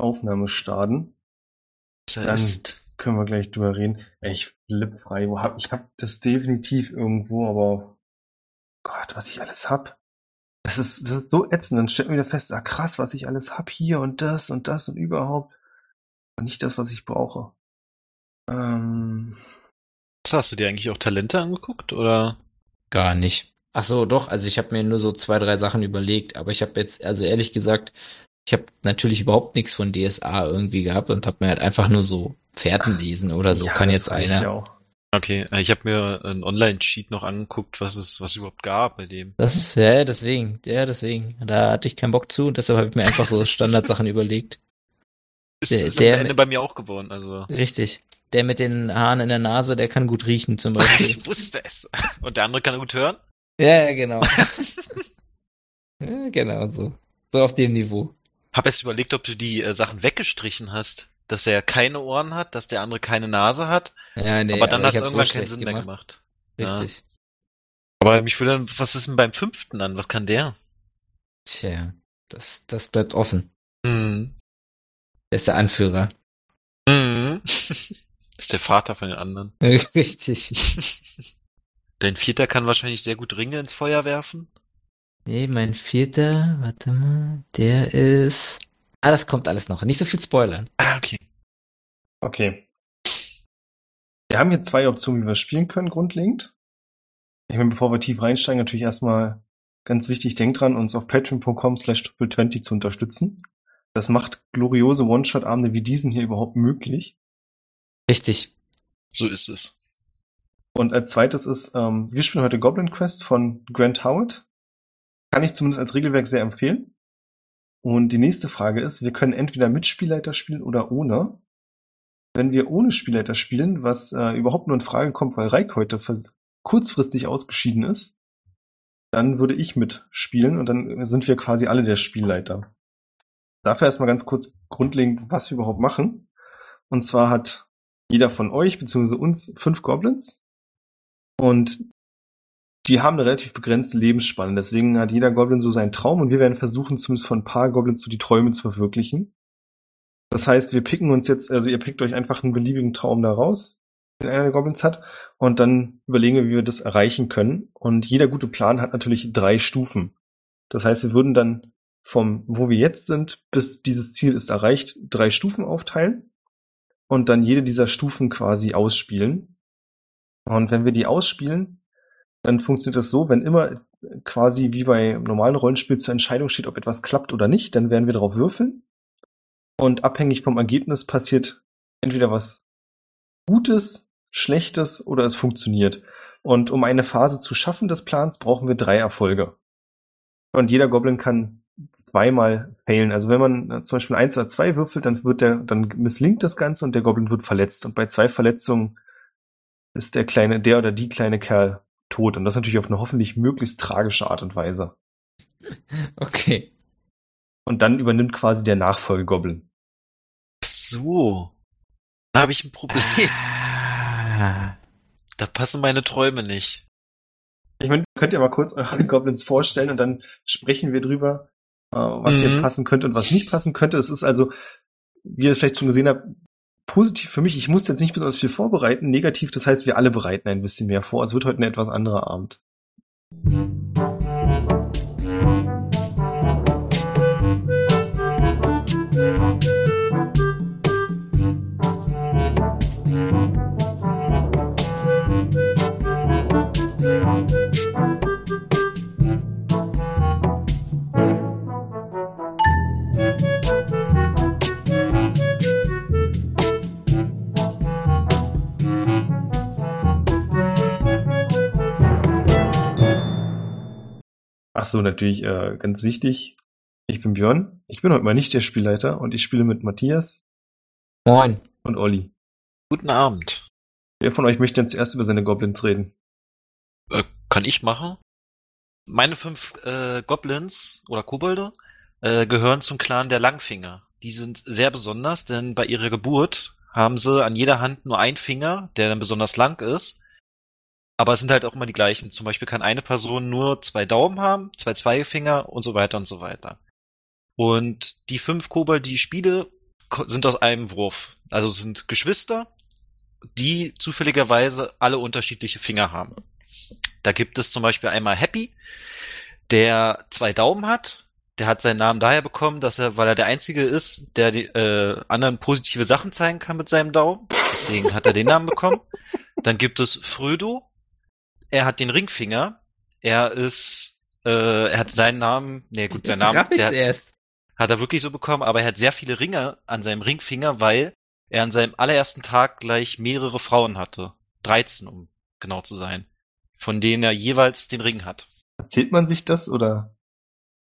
Aufnahme starten. Das Dann-. Können wir gleich drüber reden. Ey, Ich flipp frei. Wo hab, ich hab das definitiv irgendwo, aber Gott, was ich alles hab. Das ist, das ist so ätzend. Dann stellt man wieder fest, ah krass, was ich alles hab hier und das und das und überhaupt. Und nicht das, was ich brauche. Ähm, Hast du dir eigentlich auch Talente angeguckt? Oder? Gar nicht. Ach so, doch. Also ich habe mir nur so zwei, drei Sachen überlegt, aber ich habe jetzt, also ehrlich gesagt, ich habe natürlich überhaupt nichts von DSA irgendwie gehabt und habe mir halt einfach nur so Pferden lesen oder so. ja, Kann jetzt einer. Ja auch. Okay, äh, ich habe mir einen Online-Cheat noch angeguckt, was es, was es überhaupt gab bei dem. Das ist, ja, deswegen, ja, deswegen. Da hatte ich keinen Bock zu und deshalb habe ich mir einfach so Standardsachen überlegt. Ist, Der- ist der am Ende mit- bei mir auch geworden, also. Richtig. Der mit den Haaren in der Nase, der kann gut riechen zum Beispiel. Ich wusste es. Und der andere kann gut hören? ja, ja, genau. ja, genau so. So auf dem Niveau. Hab erst überlegt, ob du die äh, Sachen weggestrichen hast. Dass er keine Ohren hat, dass der andere keine Nase hat. Ja, nee, aber dann hat es irgendwann so keinen Sinn mehr gemacht. Ja. Richtig. Aber mich würde dann, was ist denn beim fünften dann? Was kann der? Tja, das, das bleibt offen. Mhm. Der ist der Anführer. Mhm. ist der Vater von den anderen. Richtig. Dein Vierter kann wahrscheinlich sehr gut Ringe ins Feuer werfen. Nee, mein vierter, warte mal, der ist. Ah, das kommt alles noch. Nicht so viel spoilern. Ah, okay. Okay. Wir haben hier zwei Optionen, wie wir spielen können, grundlegend. Ich meine, bevor wir tief reinsteigen, natürlich erstmal ganz wichtig, denkt dran, uns auf patreon.com slash triple20 zu unterstützen. Das macht gloriose One-Shot-Abende wie diesen hier überhaupt möglich. Richtig. So ist es. Und als zweites ist, ähm, wir spielen heute Goblin Quest von Grant Howard. Kann ich zumindest als Regelwerk sehr empfehlen. Und die nächste Frage ist, wir können entweder mit Spielleiter spielen oder ohne. Wenn wir ohne Spielleiter spielen, was äh, überhaupt nur in Frage kommt, weil Reik heute kurzfristig ausgeschieden ist, dann würde ich mitspielen und dann sind wir quasi alle der Spielleiter. Dafür erstmal ganz kurz grundlegend, was wir überhaupt machen. Und zwar hat jeder von euch beziehungsweise uns fünf Goblins und die haben eine relativ begrenzte Lebensspanne. Deswegen hat jeder Goblin so seinen Traum und wir werden versuchen, zumindest von ein paar Goblins so die Träume zu verwirklichen. Das heißt, wir picken uns jetzt, also ihr pickt euch einfach einen beliebigen Traum da raus, den einer der Goblins hat, und dann überlegen wir, wie wir das erreichen können. Und jeder gute Plan hat natürlich drei Stufen. Das heißt, wir würden dann vom, wo wir jetzt sind, bis dieses Ziel ist erreicht, drei Stufen aufteilen und dann jede dieser Stufen quasi ausspielen. Und wenn wir die ausspielen, dann funktioniert das so, wenn immer quasi wie bei normalen Rollenspiel zur Entscheidung steht, ob etwas klappt oder nicht, dann werden wir darauf würfeln. Und abhängig vom Ergebnis passiert entweder was Gutes, Schlechtes oder es funktioniert. Und um eine Phase zu schaffen des Plans, brauchen wir drei Erfolge. Und jeder Goblin kann zweimal failen. Also wenn man äh, zum Beispiel eins oder zwei würfelt, dann wird der, dann misslingt das Ganze und der Goblin wird verletzt. Und bei zwei Verletzungen ist der kleine, der oder die kleine Kerl tot. Und das natürlich auf eine hoffentlich möglichst tragische Art und Weise. Okay. Und dann übernimmt quasi der Nachfolgegoblin. Ach So. Da habe ich ein Problem. Ah. Da passen meine Träume nicht. Ich meine, könnt ihr mal kurz eure Goblins vorstellen und dann sprechen wir drüber, äh, was hier Mhm. passen könnte und was nicht passen könnte. Es ist also, wie ihr es vielleicht schon gesehen habt, positiv für mich. Ich muss jetzt nicht besonders viel vorbereiten. Negativ, das heißt, wir alle bereiten ein bisschen mehr vor. Es wird heute ein etwas anderer Abend. Ach so, natürlich äh, ganz wichtig. Ich bin Björn. Ich bin heute mal nicht der Spielleiter und ich spiele mit Matthias Moin. und Olli. Guten Abend. Wer von euch möchte denn zuerst über seine Goblins reden? Äh, kann ich machen? Meine fünf äh, Goblins oder Kobolde äh, gehören zum Clan der Langfinger. Die sind sehr besonders, denn bei ihrer Geburt haben sie an jeder Hand nur einen Finger, der dann besonders lang ist. Aber es sind halt auch immer die gleichen. Zum Beispiel kann eine Person nur zwei Daumen haben, zwei Zweigefinger und so weiter und so weiter. Und die fünf Kobolde, die ich spiele, sind aus einem Wurf. Also sind Geschwister, die zufälligerweise alle unterschiedliche Finger haben. Da gibt es zum Beispiel einmal Happy, der zwei Daumen hat. Der hat seinen Namen daher bekommen, dass er, weil er der Einzige ist, der die äh, anderen positive Sachen zeigen kann mit seinem Daumen. Deswegen hat er den Namen bekommen. Dann gibt es Frödo. Er hat den Ringfinger. Er ist, äh, er hat seinen Namen, nee gut, seinen Namen, der hat, erst. hat er wirklich so bekommen, aber er hat sehr viele Ringe an seinem Ringfinger, weil er an seinem allerersten Tag gleich mehrere Frauen hatte. 13, um genau zu sein. Von denen er jeweils den Ring hat. Erzählt man sich das oder?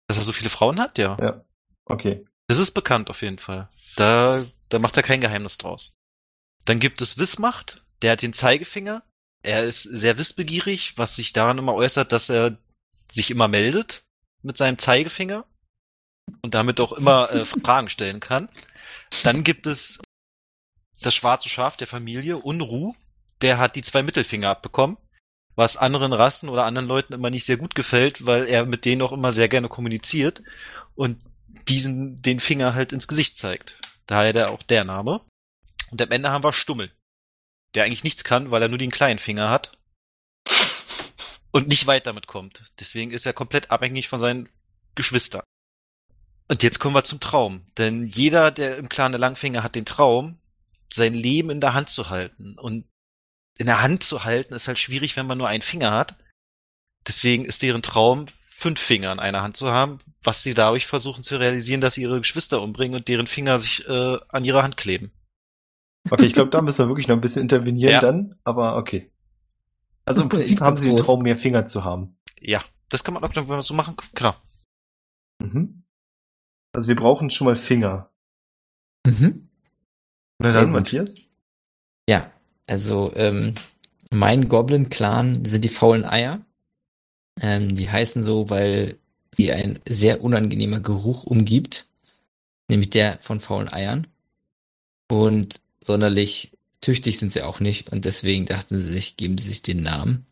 Dass er so viele Frauen hat, ja. Ja. Okay. Das ist bekannt auf jeden Fall. Da, da macht er kein Geheimnis draus. Dann gibt es Wissmacht, der hat den Zeigefinger. Er ist sehr wissbegierig, was sich daran immer äußert, dass er sich immer meldet mit seinem Zeigefinger und damit auch immer äh, Fragen stellen kann. Dann gibt es das schwarze Schaf der Familie, Unruh. Der hat die zwei Mittelfinger abbekommen, was anderen Rassen oder anderen Leuten immer nicht sehr gut gefällt, weil er mit denen auch immer sehr gerne kommuniziert und diesen den Finger halt ins Gesicht zeigt. Daher der auch der Name. Und am Ende haben wir Stummel, der eigentlich nichts kann, weil er nur den kleinen Finger hat und nicht weit damit kommt. Deswegen ist er komplett abhängig von seinen Geschwistern. Und jetzt kommen wir zum Traum. Denn jeder, der im Clan der Langfinger hat den Traum, sein Leben in der Hand zu halten. Und in der Hand zu halten ist halt schwierig, wenn man nur einen Finger hat. Deswegen ist deren Traum, fünf Finger in einer Hand zu haben, was sie dadurch versuchen zu realisieren, dass sie ihre Geschwister umbringen und deren Finger sich äh, an ihre Hand kleben. Okay, ich glaube, da müssen wir wirklich noch ein bisschen intervenieren Ja. dann, aber okay. Also im Prinzip haben sie den Traum, mehr Finger zu haben. Ja, das kann man auch, wenn man so machen, genau. Mhm. Also wir brauchen schon mal Finger. Mhm. Na dann, gut. Matthias? Ja, also ähm, mein Goblin-Clan sind die faulen Eier. Ähm, die heißen so, weil sie ein sehr unangenehmer Geruch umgibt, nämlich der von faulen Eiern. Und sonderlich tüchtig sind sie auch nicht und deswegen dachten sie sich, geben sie sich den Namen.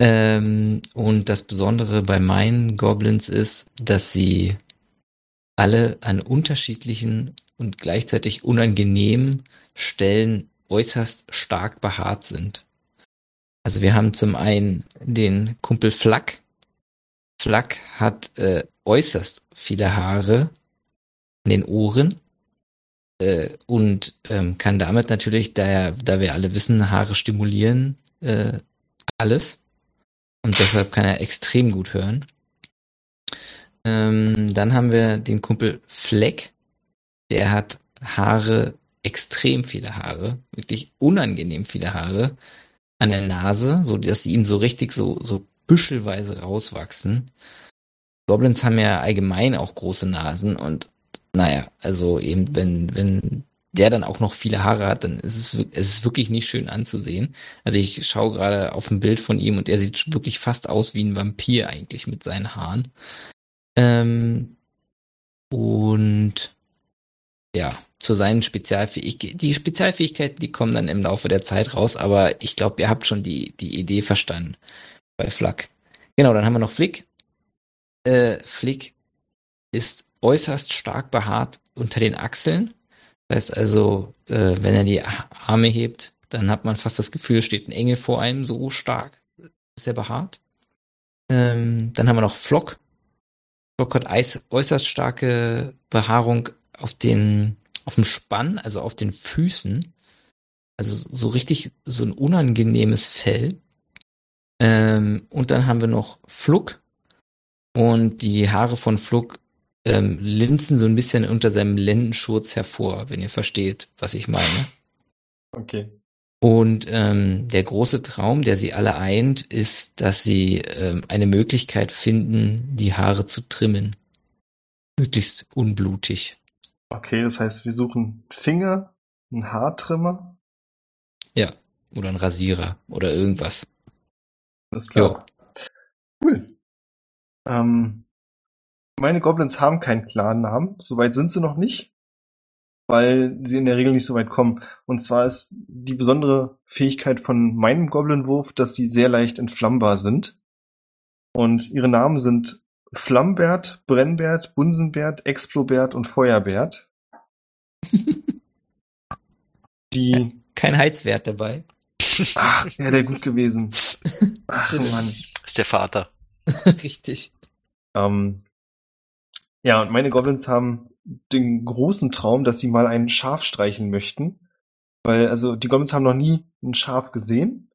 Ähm, und das Besondere bei meinen Goblins ist, dass sie alle an unterschiedlichen und gleichzeitig unangenehmen Stellen äußerst stark behaart sind. Also wir haben zum einen den Kumpel Flack. Flack hat äh, äußerst viele Haare an den Ohren äh, und ähm, kann damit natürlich, da, er, da wir alle wissen, Haare stimulieren äh, alles. Und deshalb kann er extrem gut hören. Ähm, dann haben wir den Kumpel Fleck. Der hat Haare, extrem viele Haare, wirklich unangenehm viele Haare an der Nase, so dass sie ihm so richtig so, so büschelweise rauswachsen. Goblins haben ja allgemein auch große Nasen und naja, also eben wenn, wenn der dann auch noch viele Haare hat, dann ist es, es ist wirklich nicht schön anzusehen. Also ich schaue gerade auf ein Bild von ihm und er sieht wirklich fast aus wie ein Vampir eigentlich mit seinen Haaren. Ähm, und ja, zu seinen Spezialfähigkeiten. Die Spezialfähigkeiten, die kommen dann im Laufe der Zeit raus, aber ich glaube, ihr habt schon die, die Idee verstanden bei Flack. Genau, dann haben wir noch Flick. Äh, Flick ist äußerst stark behaart unter den Achseln. Das heißt also, äh, wenn er die Arme hebt, dann hat man fast das Gefühl, steht ein Engel vor einem, so stark ist er behaart. Ähm, dann haben wir noch Flock. Flock hat äußerst starke Behaarung auf den, auf dem Spann, also auf den Füßen. Also so richtig so ein unangenehmes Fell. Ähm, und dann haben wir noch Fluck. Und die Haare von Fluck ähm, linsen so ein bisschen unter seinem Lendenschurz hervor, wenn ihr versteht, was ich meine. Okay. Und ähm, der große Traum, der sie alle eint, ist, dass sie ähm, eine Möglichkeit finden, die Haare zu trimmen. Möglichst unblutig. Okay, das heißt, wir suchen Finger, einen Haartrimmer. Ja. Oder ein Rasierer oder irgendwas. Alles klar. Cool. Ähm, meine Goblins haben keinen klaren Namen. Soweit sind sie noch nicht. Weil sie in der Regel nicht so weit kommen. Und zwar ist die besondere Fähigkeit von meinem Goblinwurf, dass sie sehr leicht entflammbar sind. Und ihre Namen sind Flammbert, Brennbert, Bunsenbert, Explobert und Feuerbert. Die, Kein Heizwert dabei. ach, wäre der gut gewesen. Ach, Mann. ist der Vater. Richtig. Ähm, ja, und meine Goblins haben den großen Traum, dass sie mal ein Schaf streichen möchten. Weil, also, die Goblins haben noch nie ein Schaf gesehen.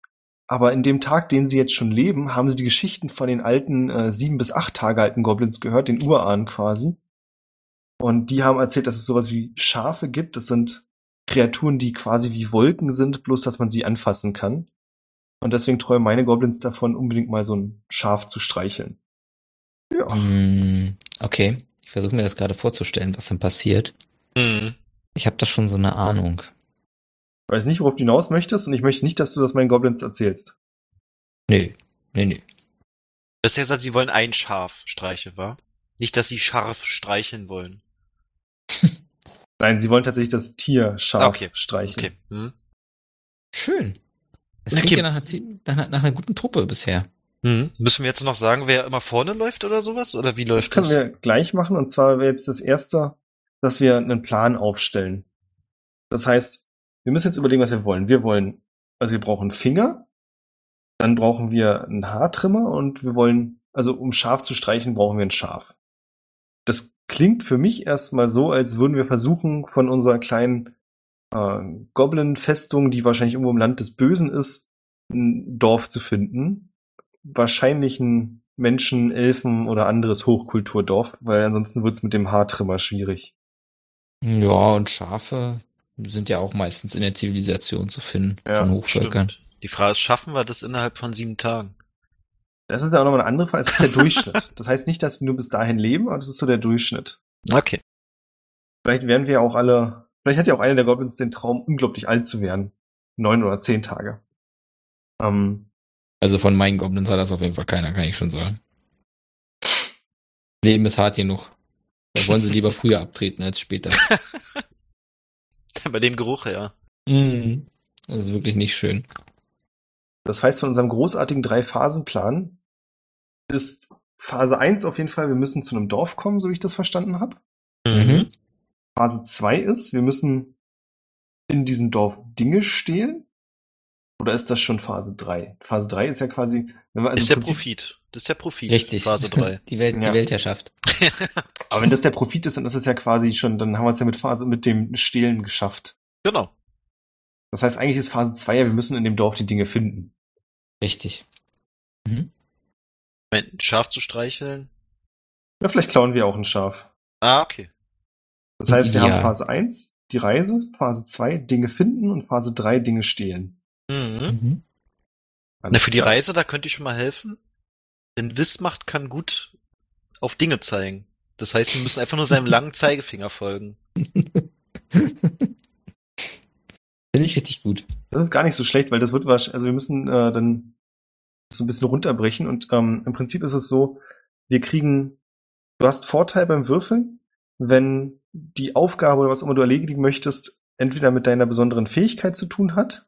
Aber in dem Tag, den sie jetzt schon leben, haben sie die Geschichten von den alten, äh, sieben bis acht Tage alten Goblins gehört, den Urahn quasi. Und die haben erzählt, dass es sowas wie Schafe gibt. Das sind Kreaturen, die quasi wie Wolken sind, bloß dass man sie anfassen kann. Und deswegen träumen meine Goblins davon, unbedingt mal so ein Schaf zu streicheln. Ja. Mm, okay. Ich versuche mir das gerade vorzustellen, was dann passiert. Mhm. Ich habe da schon so eine Ahnung. Ich weiß nicht, worauf du hinaus möchtest und ich möchte nicht, dass du das meinen Goblins erzählst. Nö, nö, nö. Du hast ja gesagt, sie wollen ein Schaf streicheln, wa? Nicht, dass sie scharf streicheln wollen. Nein, sie wollen tatsächlich das Tier scharf Ah, okay. streicheln. Okay. Hm. Schön. Das Okay. klingt ja nach, einer, nach einer guten Truppe bisher. Hm. Müssen wir jetzt noch sagen, wer immer vorne läuft oder sowas? Oder wie Das läuft können das? wir gleich machen und zwar wäre jetzt das erste, dass wir einen Plan aufstellen. Das heißt, wir müssen jetzt überlegen, was wir wollen. Wir wollen, also wir brauchen Finger, dann brauchen wir einen Haartrimmer und wir wollen, also um Schaf zu streichen, brauchen wir ein Schaf. Das klingt für mich erstmal so, als würden wir versuchen, von unserer kleinen äh, Goblin-Festung, die wahrscheinlich irgendwo im Land des Bösen ist, ein Dorf zu finden. Wahrscheinlich ein Menschen, Elfen oder anderes Hochkulturdorf, weil ansonsten wird's mit dem Haartrimmer schwierig. Ja, und Schafe sind ja auch meistens in der Zivilisation zu finden Ja, von Hochvölkern. Stimmt. Die Frage ist, schaffen wir das innerhalb von sieben Tagen? Das ist ja auch nochmal eine andere Frage. Es ist der Durchschnitt. Das heißt nicht, dass wir nur bis dahin leben, aber das ist so der Durchschnitt. Okay. Vielleicht werden wir ja auch alle, vielleicht hat ja auch einer der Goblins den Traum, unglaublich alt zu werden. Neun oder zehn Tage. Ähm, Also von meinen Goblins hat das auf jeden Fall keiner, kann ich schon sagen. Leben ist hart genug. Da wollen sie lieber früher abtreten als später. Bei dem Geruch, ja. Mhm. Das ist wirklich nicht schön. das heißt, von unserem großartigen Drei-Phasen-Plan ist Phase 1 auf jeden Fall, wir müssen zu einem Dorf kommen, so wie ich das verstanden habe. Mhm. Phase 2 ist, wir müssen in diesem Dorf Dinge stehlen. Oder ist das schon Phase 3? Phase 3 ist ja quasi, wenn wir also ist der Prinzip- Profit. Das ist der Profit. Richtig. Phase 3. Die, Welt, Ja. die Weltherrschaft. Aber wenn das der Profit ist, dann ist es ja quasi schon, dann haben wir es ja mit Phase, mit dem Stehlen geschafft. genau. Das heißt, eigentlich ist Phase 2 ja, wir müssen in dem Dorf die Dinge finden. Richtig. Mhm. Ein Schaf zu streicheln. Oder vielleicht klauen wir auch ein Schaf. Ah, okay. Das heißt, wir Ja. haben Phase 1, die Reise, Phase 2, Dinge finden und Phase 3, Dinge stehlen. Mhm. Mhm. Na, für die. Reise, da könnte ich schon mal helfen. Denn Wissmacht kann gut auf Dinge zeigen. Das heißt, wir müssen einfach nur seinem langen Zeigefinger folgen. Finde ich richtig gut. Das ist gar nicht so schlecht, weil das wird wahrscheinlich, also wir müssen äh, dann so ein bisschen runterbrechen und ähm, im Prinzip ist es so, wir kriegen, du hast Vorteil beim Würfeln, wenn die Aufgabe oder was immer du erledigen möchtest, entweder mit deiner besonderen Fähigkeit zu tun hat.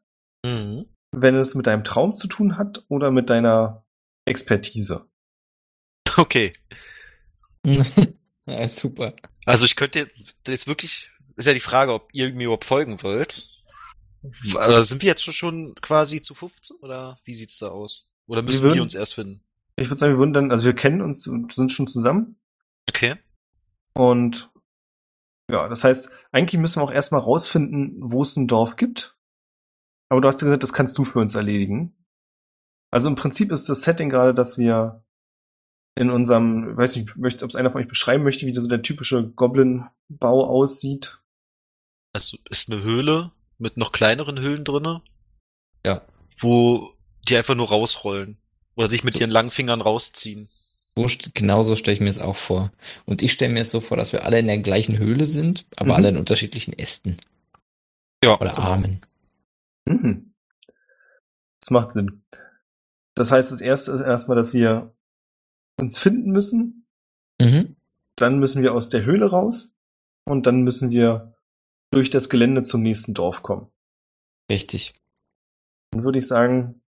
Wenn es mit deinem Traum zu tun hat oder mit deiner Expertise. Okay. ja, super. Also ich könnte, das ist wirklich, ist ja die Frage, ob ihr mir überhaupt folgen wollt. Aber sind wir jetzt schon quasi zu 15 oder wie sieht's da aus? Oder müssen Wir wir, würden- uns erst finden? Ich würde sagen, wir würden dann, also wir kennen uns und sind schon zusammen Okay. und ja, das heißt, eigentlich müssen wir auch erstmal rausfinden, wo es ein Dorf gibt. Aber du hast ja gesagt, das kannst du für uns erledigen. Also im Prinzip ist das Setting gerade, dass wir in unserem, ich weiß nicht, möchte, ob es einer von euch beschreiben möchte, wie so der typische Goblin-Bau aussieht. Also ist eine Höhle mit noch kleineren Höhlen drinne, Ja. wo die einfach nur rausrollen. Oder sich mit ihren langen Fingern rausziehen. So, genauso stelle ich mir es auch vor. Und ich stelle mir es so vor, dass wir alle in der gleichen Höhle sind, aber Mhm. alle in unterschiedlichen Ästen Ja, oder genau. Armen. Mhm. Das macht Sinn. Das heißt, das erste ist erstmal, dass wir uns finden müssen. Mhm. Dann müssen wir aus der Höhle raus. Und dann müssen wir durch das Gelände zum nächsten Dorf kommen. Richtig. Dann würde ich sagen,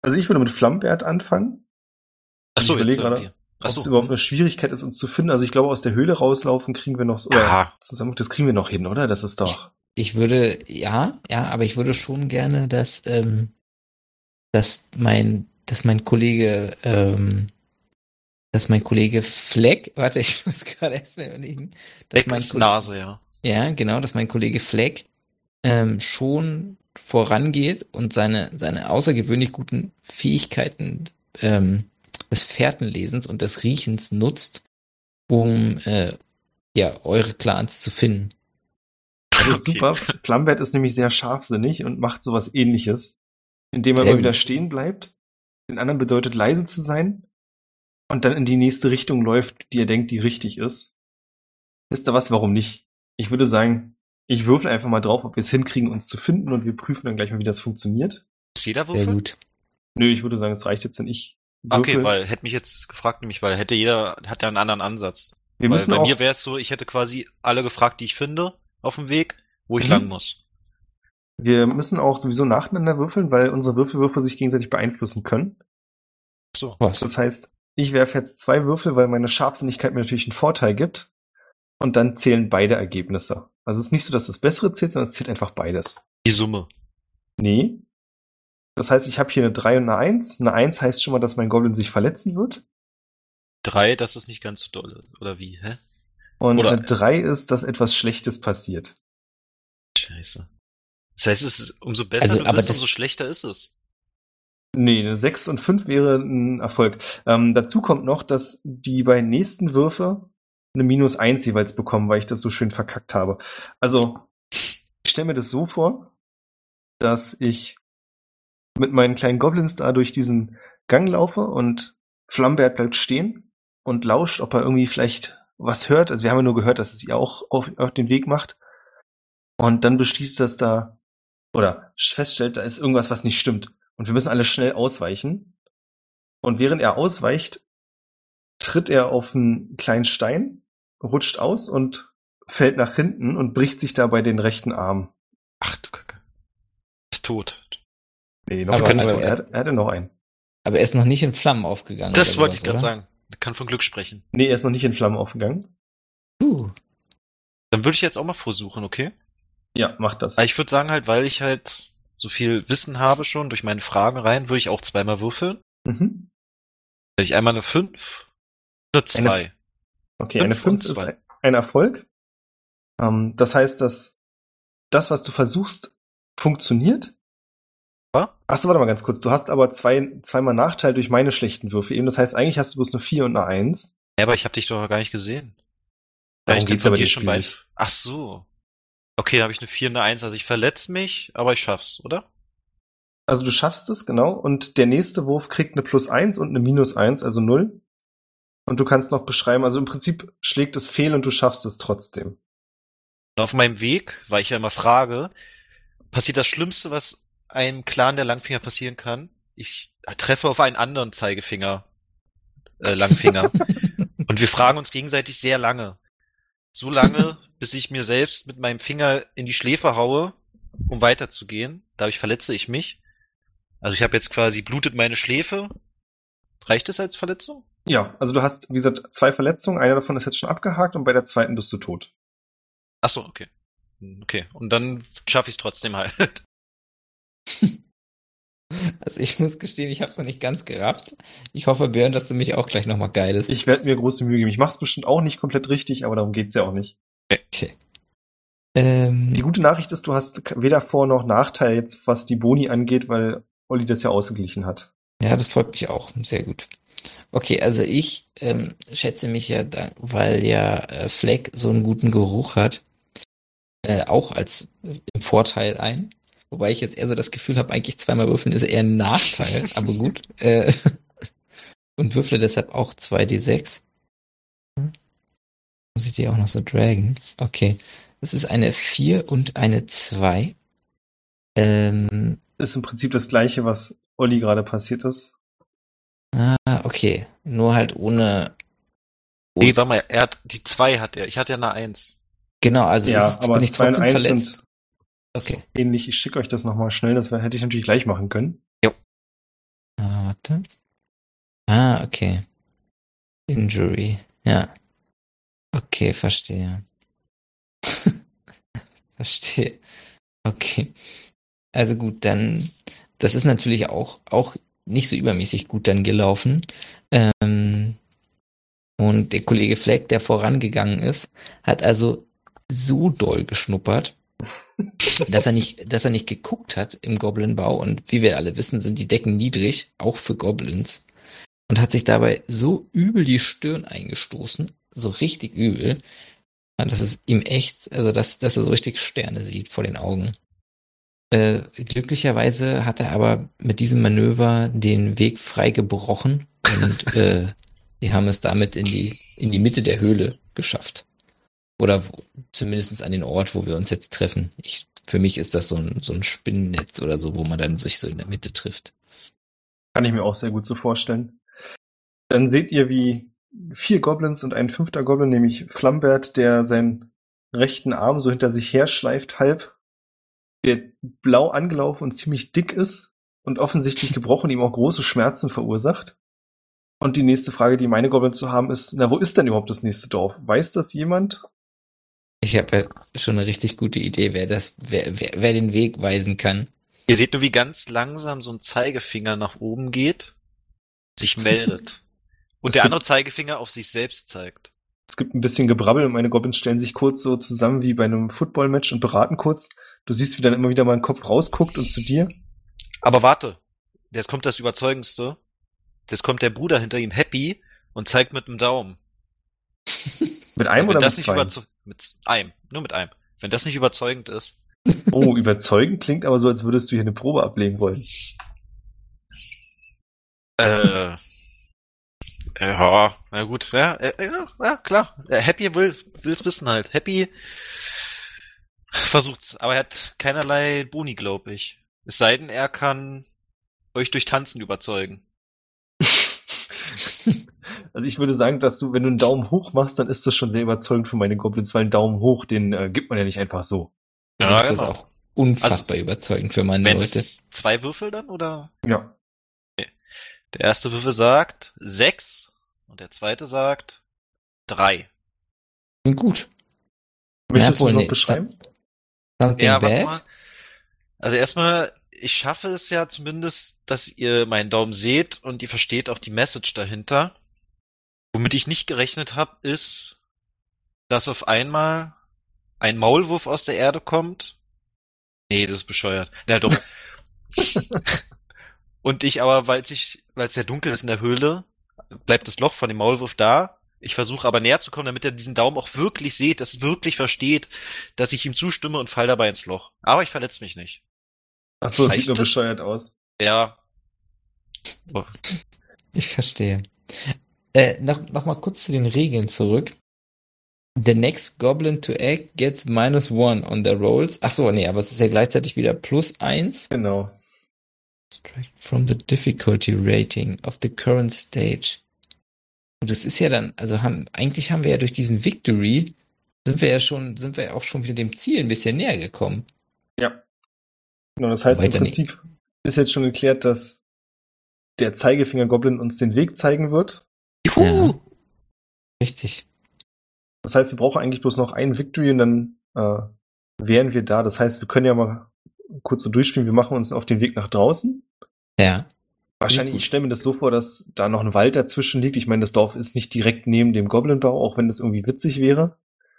also ich würde mit Flammbert anfangen. Ach so, Ich überlege gerade. ob es überhaupt eine Schwierigkeit ist, uns zu finden. Also ich glaube, aus der Höhle rauslaufen kriegen wir noch, oder Ja. zusammen, das kriegen wir noch hin, oder? Das ist doch. Ich würde, ja, ja, aber ich würde schon gerne, dass, ähm, dass mein, dass mein Kollege, ähm, dass mein Kollege Fleck, warte, ich muss gerade erst mal überlegen, Weg mein ist Kollege- Nase, ja. Ja, genau, dass mein Kollege Fleck ähm, schon vorangeht und seine, seine außergewöhnlich guten Fähigkeiten ähm, des Fährtenlesens und des Riechens nutzt, um äh, ja, eure Clans zu finden. Das ist Okay. super. Plumbert ist nämlich sehr scharfsinnig und macht sowas ähnliches, indem er Sehr immer wieder stehen bleibt. Den anderen bedeutet leise zu sein und dann in die nächste Richtung läuft, die er denkt, die richtig ist. Wisst ihr was, warum nicht? Ich würde sagen, ich würfel einfach mal drauf, ob wir es hinkriegen, uns zu finden und wir prüfen dann gleich mal, wie das funktioniert. Muss jeder Sehr würfeln? gut. Nö, ich würde sagen, es reicht jetzt, wenn ich würfel. Okay, weil hätte mich jetzt gefragt, nämlich, weil hätte jeder, hat ja einen anderen Ansatz. wir weil müssen bei auch, mir wäre es so, ich hätte quasi alle gefragt, die ich finde, auf dem Weg, wo ich Mhm. lang muss. wir müssen auch sowieso nacheinander würfeln, weil unsere Würfelwürfel sich gegenseitig beeinflussen können. So. Was? Das heißt, ich werfe jetzt zwei Würfel, weil meine Scharfsinnigkeit mir natürlich einen Vorteil gibt. Und dann zählen beide Ergebnisse. Also es ist nicht so, dass das Bessere zählt, sondern es zählt einfach beides. Die Summe. Nee. Das heißt, ich habe hier eine 3 und eine 1. Eine 1 heißt schon mal, dass mein Goblin sich verletzen wird. Drei, das ist nicht ganz so doll. Oder wie, hä? Und Oder- eine 3 ist, dass etwas Schlechtes passiert. Scheiße. Das heißt, es ist umso besser Also, du aber bist, das- umso schlechter ist es. Nee, eine 6 und 5 wäre ein Erfolg. Ähm, dazu kommt noch, dass die beiden nächsten Würfe eine Minus 1 jeweils bekommen, weil ich das so schön verkackt habe. Also, ich stelle mir das so vor, dass ich mit meinen kleinen Goblins da durch diesen Gang laufe und Flambert bleibt stehen und lauscht, ob er irgendwie vielleicht was hört. Also wir haben ja nur gehört, dass es ihr auch auf, auf den Weg macht. Und dann beschließt, dass da oder feststellt, da ist irgendwas, was nicht stimmt. Und wir müssen alle schnell ausweichen. Und während er ausweicht, tritt er auf einen kleinen Stein, rutscht aus und fällt nach hinten und bricht sich dabei den rechten Arm. Ach du Kacke. Ist tot. Nee, noch Aber- er aber tot. er- Er, hat- hatte noch einen. Aber er ist noch nicht in Flammen aufgegangen. Das wollte ich gerade sagen. Kann von Glück sprechen. Nee, er ist noch nicht in Flammen aufgegangen. Uh, Dann würde ich jetzt auch mal versuchen, okay? Ja, macht das. Aber ich würde sagen halt, weil ich halt so viel Wissen habe schon durch meine Fragen rein, würde ich auch zweimal würfeln. Mhm. Hätte ich einmal eine 5, eine 2. Okay, Fünf eine 5 und ist zwei. ein- ein Erfolg. Ähm, das heißt, dass das, was du versuchst, funktioniert. Achso, warte mal ganz kurz. Du hast aber zwei, zweimal Nachteil durch meine schlechten Würfe eben. Das heißt, eigentlich hast du bloß eine 4 und eine 1. Ja, aber ich habe dich doch gar nicht gesehen. Darum ich geht's aber dir schon bei. nicht. Ach so. Okay, da habe ich eine 4 und eine 1. Also ich verletze mich, aber ich schaff's, oder? Also du schaffst es, genau. Und der nächste Wurf kriegt eine plus 1 und eine minus 1, also 0. Und du kannst noch beschreiben, also im Prinzip schlägt es fehl und du schaffst es trotzdem. Und auf meinem Weg, weil ich ja immer frage, passiert das Schlimmste, was einem Clan der Langfinger passieren kann. Ich treffe auf einen anderen Zeigefinger, äh, Langfinger. und wir fragen uns gegenseitig sehr lange. So lange, bis ich mir selbst mit meinem Finger in die Schläfe haue, um weiterzugehen. Dadurch verletze ich mich. Also ich habe jetzt quasi blutet meine Schläfe. Reicht es als Verletzung? Ja, also du hast, wie gesagt, zwei Verletzungen. Eine davon ist jetzt schon abgehakt und bei der zweiten bist du tot. Ach so, okay. Okay. Und dann schaffe ich es trotzdem halt. Also ich muss gestehen, ich habe es noch nicht ganz gerafft. Ich hoffe, Björn, dass du mich auch gleich nochmal guidest. Ich werde mir große Mühe geben. Ich mach's bestimmt auch nicht komplett richtig, aber darum geht's ja auch nicht. Okay. Ähm, Die gute Nachricht ist, du hast weder Vor- noch Nachteil jetzt, was die Boni angeht, weil Olli das ja ausgeglichen hat. Ja, das freut mich auch. Sehr gut. Okay, also ich ähm, schätze mich ja, da, weil ja äh, Fleck so einen guten Geruch hat, äh, auch als äh, im Vorteil ein. Wobei ich jetzt eher so das Gefühl habe, eigentlich zweimal würfeln ist eher ein Nachteil, aber gut. Äh, und würfle deshalb auch 2d6. Hm. Muss ich die auch noch so dragen? Okay. Das ist eine 4 und eine 2. Ähm, Ist im Prinzip das gleiche, was Olli gerade passiert ist. ah, okay. Nur halt ohne. Nee, warte mal, er hat, die zwei hat er. Ich hatte ja eine Eins. Genau, also ja, ist, aber bin ich 2 und trotzdem 1 verletzt. sind Okay. ähnlich. Ich schicke euch das nochmal schnell. Das hätte ich natürlich gleich machen können. Ah, warte. Ah, okay. Injury. Ja. Okay, verstehe. verstehe. Okay. Also gut, dann, das ist natürlich auch, auch nicht so übermäßig gut dann gelaufen. Ähm, und der Kollege Fleck, der vorangegangen ist, hat also so doll geschnuppert, dass er nicht, dass er nicht geguckt hat im Goblinbau. Und wie wir alle wissen, sind die Decken niedrig, auch für Goblins. Und hat sich dabei so übel die Stirn eingestoßen, so richtig übel, dass es ihm echt, also dass, dass er so richtig Sterne sieht vor den Augen. Äh, glücklicherweise hat er aber mit diesem Manöver den Weg frei gebrochen und äh, die haben es damit in die, in die Mitte der Höhle geschafft. Oder zumindest an den Ort, wo wir uns jetzt treffen. Ich, für mich ist das so ein, so ein Spinnennetz oder so, wo man dann sich so in der Mitte trifft. Kann ich mir auch sehr gut so vorstellen. Dann seht ihr, wie vier Goblins und ein fünfter Goblin, nämlich Flambert, der seinen rechten Arm so hinter sich herschleift, halb, der blau angelaufen und ziemlich dick ist und offensichtlich gebrochen ihm auch große Schmerzen verursacht. Und die nächste Frage, die meine Goblins zu haben, ist, na, wo ist denn überhaupt das nächste Dorf? Weiß das jemand? Ich habe ja schon eine richtig gute Idee, wer das, wer, wer, wer den Weg weisen kann. Ihr seht nur, wie ganz langsam so ein Zeigefinger nach oben geht, sich meldet. Und Es der andere Zeigefinger auf sich selbst zeigt. Es gibt ein bisschen Gebrabbel und meine Goblins stellen sich kurz so zusammen wie bei einem Football-Match und beraten kurz. Du siehst, wie dann immer wieder mal ein Kopf rausguckt und zu dir. Aber warte, jetzt kommt das Überzeugendste. Jetzt kommt der Bruder hinter ihm happy und zeigt mit dem Daumen. Mit einem oder mit zwei? mit einem, nur mit einem. Wenn das nicht überzeugend ist. Oh, überzeugend klingt aber so, als würdest du hier eine Probe ablegen wollen. Äh, äh, ja, na gut, ja, äh, ja, ja klar. Äh, Happy will will's wissen halt. Happy versucht's, aber er hat keinerlei Boni, glaube ich. Es sei denn, er kann euch durch Tanzen überzeugen. Also ich würde sagen, dass du, wenn du einen Daumen hoch machst, dann ist das schon sehr überzeugend für meine Goblins, weil einen Daumen hoch, den äh, gibt man ja nicht einfach so. Ja, das ist genau. auch unfassbar überzeugend für meine Wären Leute. das zwei Würfel dann oder? Ja. Der erste Würfel sagt sechs und der zweite sagt drei. Klingt gut. Möchtest Ja, du wohl, noch nee, beschreiben? Something Ja, bad? mal. Also erstmal, ich schaffe es ja zumindest, dass ihr meinen Daumen seht und ihr versteht auch die Message dahinter. Womit ich nicht gerechnet habe, ist, dass auf einmal ein Maulwurf aus der Erde kommt. Nee, das ist bescheuert. Ja, doch. und ich aber, weil es weil es sehr dunkel ist in der Höhle, bleibt das Loch von dem Maulwurf da. Ich versuche aber näher zu kommen, damit er diesen Daumen auch wirklich sieht, dass wirklich versteht, dass ich ihm zustimme und fall dabei ins Loch. Aber ich verletze mich nicht. Ach so, es sieht nur bescheuert aus. Ja. Oh, Ich verstehe. Äh, noch, noch mal kurz zu den Regeln zurück. The next goblin to act gets minus one on the rolls. Ach so, nee, aber es ist ja gleichzeitig wieder plus eins. Genau. Subtract From the difficulty rating of the current stage. Und das ist ja dann, also haben, eigentlich haben wir ja durch diesen Victory, sind wir ja schon, sind wir ja auch schon wieder dem Ziel ein bisschen näher gekommen. Ja. Genau, das heißt im Weiter nicht. Prinzip ist jetzt schon geklärt, dass der Zeigefinger-Goblin uns den Weg zeigen wird. Juhu! Ja. Richtig. Das heißt, wir brauchen eigentlich bloß noch einen Victory und dann äh, wären wir da. Das heißt, wir können ja mal kurz so durchspielen. Wir machen uns auf den Weg nach draußen. Ja. Wahrscheinlich, ich stelle mir das so vor, dass da noch ein Wald dazwischen liegt. Ich meine, das Dorf ist nicht direkt neben dem Goblinbau, auch wenn das irgendwie witzig wäre.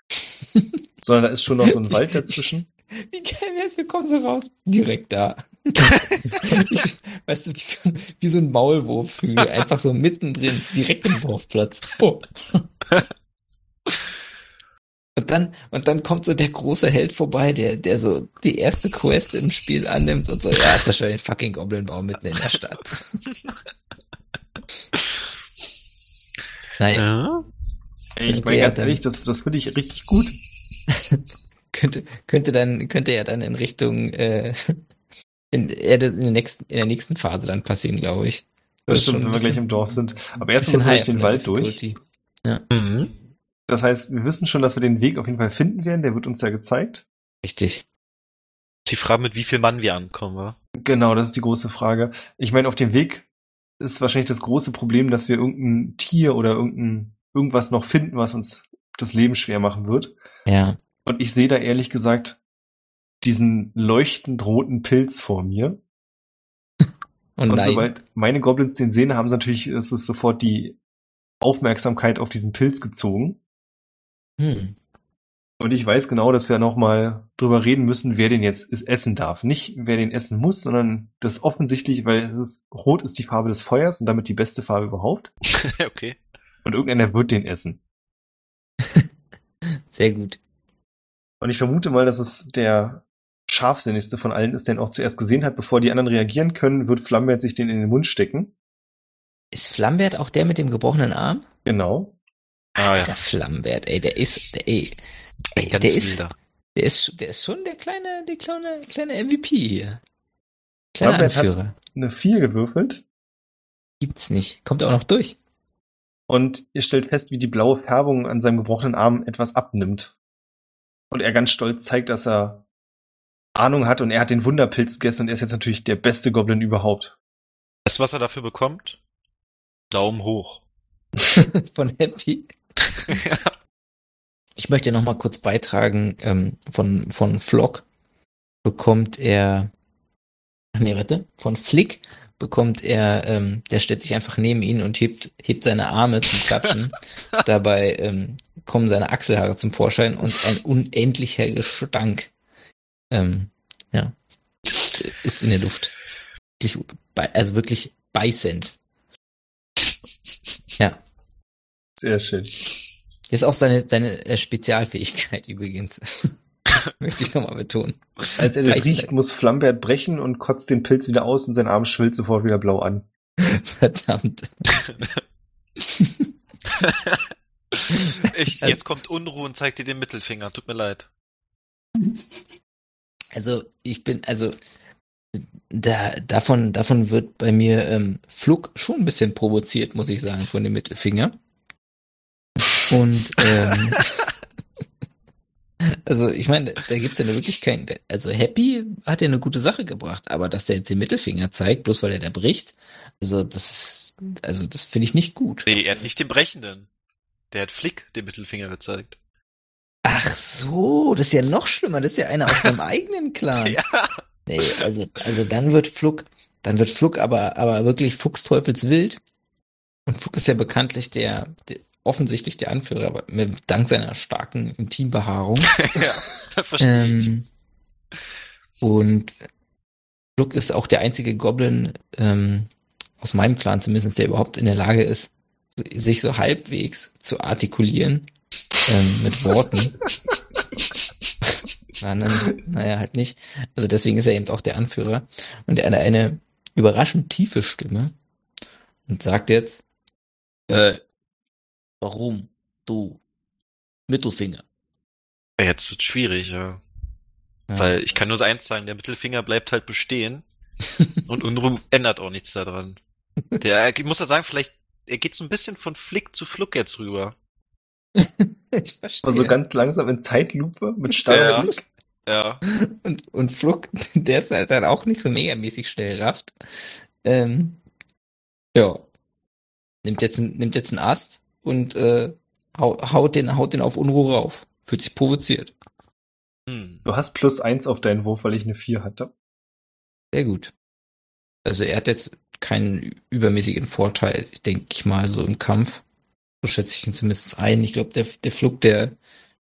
Sondern da ist schon noch so ein Wald dazwischen. Wie geil wär's, wir kommen so raus. Direkt da. ich, weißt du, wie so, ein- wie so ein Maulwurfhügel, einfach so mittendrin, direkt im Dorfplatz. Oh. Und dann, und dann kommt so der große Held vorbei, der, der so die erste Quest im Spiel annimmt und so, ja, zerstört den fucking Goblinbau mitten in der Stadt. naja, Ja. Ey, ich meine ganz ehrlich, das, das finde ich richtig gut. könnte, könnte dann, könnte ja dann in Richtung, äh, in, in, der nächsten, in der nächsten Phase dann passieren, glaube ich. Das ist stimmt, schon wenn wir gleich im Dorf sind. Aber erst müssen wir durch den Wald durch. Difficulty. Mhm. Das heißt, wir wissen schon, dass wir den Weg auf jeden Fall finden werden. Der wird uns ja gezeigt. Richtig. Sie fragen, mit wie viel Mann wir ankommen, wa? Genau, das ist die große Frage. Ich meine, auf dem Weg ist wahrscheinlich das große Problem, dass wir irgendein Tier oder irgendein, irgendwas noch finden, was uns das Leben schwer machen wird. Ja. Und ich sehe da ehrlich gesagt diesen leuchtend roten Pilz vor mir. Und, Und sobald meine Goblins den sehen, haben sie natürlich, ist es sofort die Aufmerksamkeit auf diesen Pilz gezogen. Hm. Und ich weiß genau, dass wir nochmal drüber reden müssen, wer den jetzt essen darf. Nicht, wer den essen muss, sondern das offensichtlich, weil es ist, Rot ist die Farbe des Feuers und damit die beste Farbe überhaupt. okay. Und irgendeiner wird den essen. Sehr gut. Und ich vermute mal, dass es der scharfsinnigste von allen ist, der ihn auch zuerst gesehen hat. Bevor die anderen reagieren können, wird Flambert sich den in den Mund stecken. Ist Flambert auch der mit dem gebrochenen Arm? Genau. Ah, Dieser ja. Flambert, ey, der ist, der, ey, ey, der ist, der ist, der ist schon der kleine, der kleine, kleine MVP hier. Kleiner Flambert hat- Anführer. Eine 4 gewürfelt. Gibt's nicht. Kommt auch noch durch. Und ihr stellt fest, wie die blaue Färbung an seinem gebrochenen Arm etwas abnimmt. Und er ganz stolz zeigt, dass er Ahnung hat und er hat den Wunderpilz gegessen und er ist jetzt natürlich der beste Goblin überhaupt. Du, was er dafür bekommt? Daumen hoch. Von Happy. ja. Ich möchte noch mal kurz beitragen, ähm, von, von Flock bekommt er, ach nee, warte, von Flick bekommt er, ähm, der stellt sich einfach neben ihn und hebt, hebt seine Arme zum Klatschen. Dabei ähm, kommen seine Achselhaare zum Vorschein und ein unendlicher Gestank, ähm, ja, ist in der Luft. Also wirklich beißend. Ja. Sehr schön. Ist auch seine, seine äh, Spezialfähigkeit übrigens. Möchte ich nochmal betonen. Als er das Reicht riecht, muss Flambert brechen und kotzt den Pilz wieder aus und sein Arm schwillt sofort wieder blau an. Verdammt. ich, jetzt kommt Unruhe und zeigt dir den Mittelfinger. Tut mir leid. Also ich bin, also da, davon, davon wird bei mir ähm, Flug schon ein bisschen provoziert, muss ich sagen, von dem Mittelfinger. Und ähm, also ich meine, da gibt's ja wirklich keinen, also Happy hat ja eine gute Sache gebracht, aber dass der jetzt den Mittelfinger zeigt, bloß weil er da bricht, also das ist, also das finde ich nicht gut. Nee, er hat nicht den Brechenden. Der hat Flick den Mittelfinger gezeigt. Ach so, das ist ja noch schlimmer, das ist ja einer aus meinem eigenen Clan. Ja. Nee, also, also dann wird Fluck, dann wird Fluck aber, aber wirklich Fuchsteufelswild. Und Fluck ist ja bekanntlich der, der offensichtlich der Anführer, aber dank seiner starken Intimbehaarung. ja, verstehe ich. ähm, und Fluck ist auch der einzige Goblin, ähm, aus meinem Clan zumindest, der überhaupt in der Lage ist, sich so halbwegs zu artikulieren, ähm, mit Worten. Na, dann, naja, halt nicht. Also deswegen ist er eben auch der Anführer. Und er hat eine überraschend tiefe Stimme und sagt jetzt, äh, warum du Mittelfinger? Jetzt wird schwierig, ja. Ja. Weil ich kann nur so eins sagen, der Mittelfinger bleibt halt bestehen und Unruhe ändert auch nichts daran. Der, ich muss ja sagen, vielleicht, er geht so ein bisschen von Flick zu Fluck jetzt rüber. ich verstehe. Also ganz langsam in Zeitlupe mit starrem Ja. Blick. Ja. und, und Fluck, der ist halt dann auch nicht so megamäßig schnell rafft. Ähm, ja. Nimmt jetzt, nimmt jetzt einen Ast und äh, hau- haut, den, haut den auf Unruhe rauf. Fühlt sich provoziert. Hm. Du hast plus eins auf deinen Wurf, weil ich eine 4 hatte. Sehr gut. Also er hat jetzt keinen übermäßigen Vorteil, denke ich mal, so im Kampf. So schätze ich ihn zumindest ein. Ich glaube, der, der Flug, der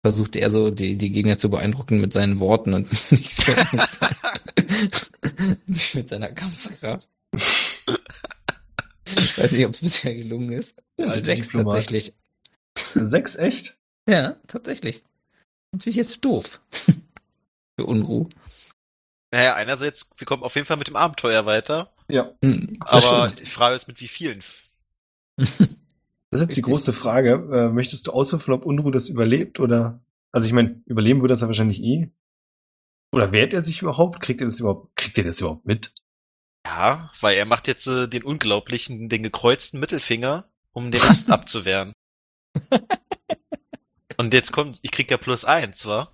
versucht eher so die, die Gegner zu beeindrucken mit seinen Worten und nicht so mit, sein- nicht mit seiner Kampfkraft. Ich weiß nicht, ob es bisher gelungen ist. Der alte Sechs Diplomat. tatsächlich. Sechs echt? Ja, tatsächlich. Natürlich jetzt doof. Für Unruhe. Naja, einerseits, wir kommen auf jeden Fall mit dem Abenteuer weiter, Ja. Hm, aber die Frage ist, mit wie vielen? Das ist jetzt die große Frage. Äh, möchtest du auswürfeln, ob Unruh das überlebt oder? Also ich meine, überleben würde das ja wahrscheinlich eh. Oder wehrt er sich überhaupt? Kriegt er das überhaupt? Kriegt er das überhaupt mit? Ja, weil er macht jetzt äh, den unglaublichen, den gekreuzten Mittelfinger, um den Ast abzuwehren. Und jetzt kommt, ich krieg ja plus eins, wa?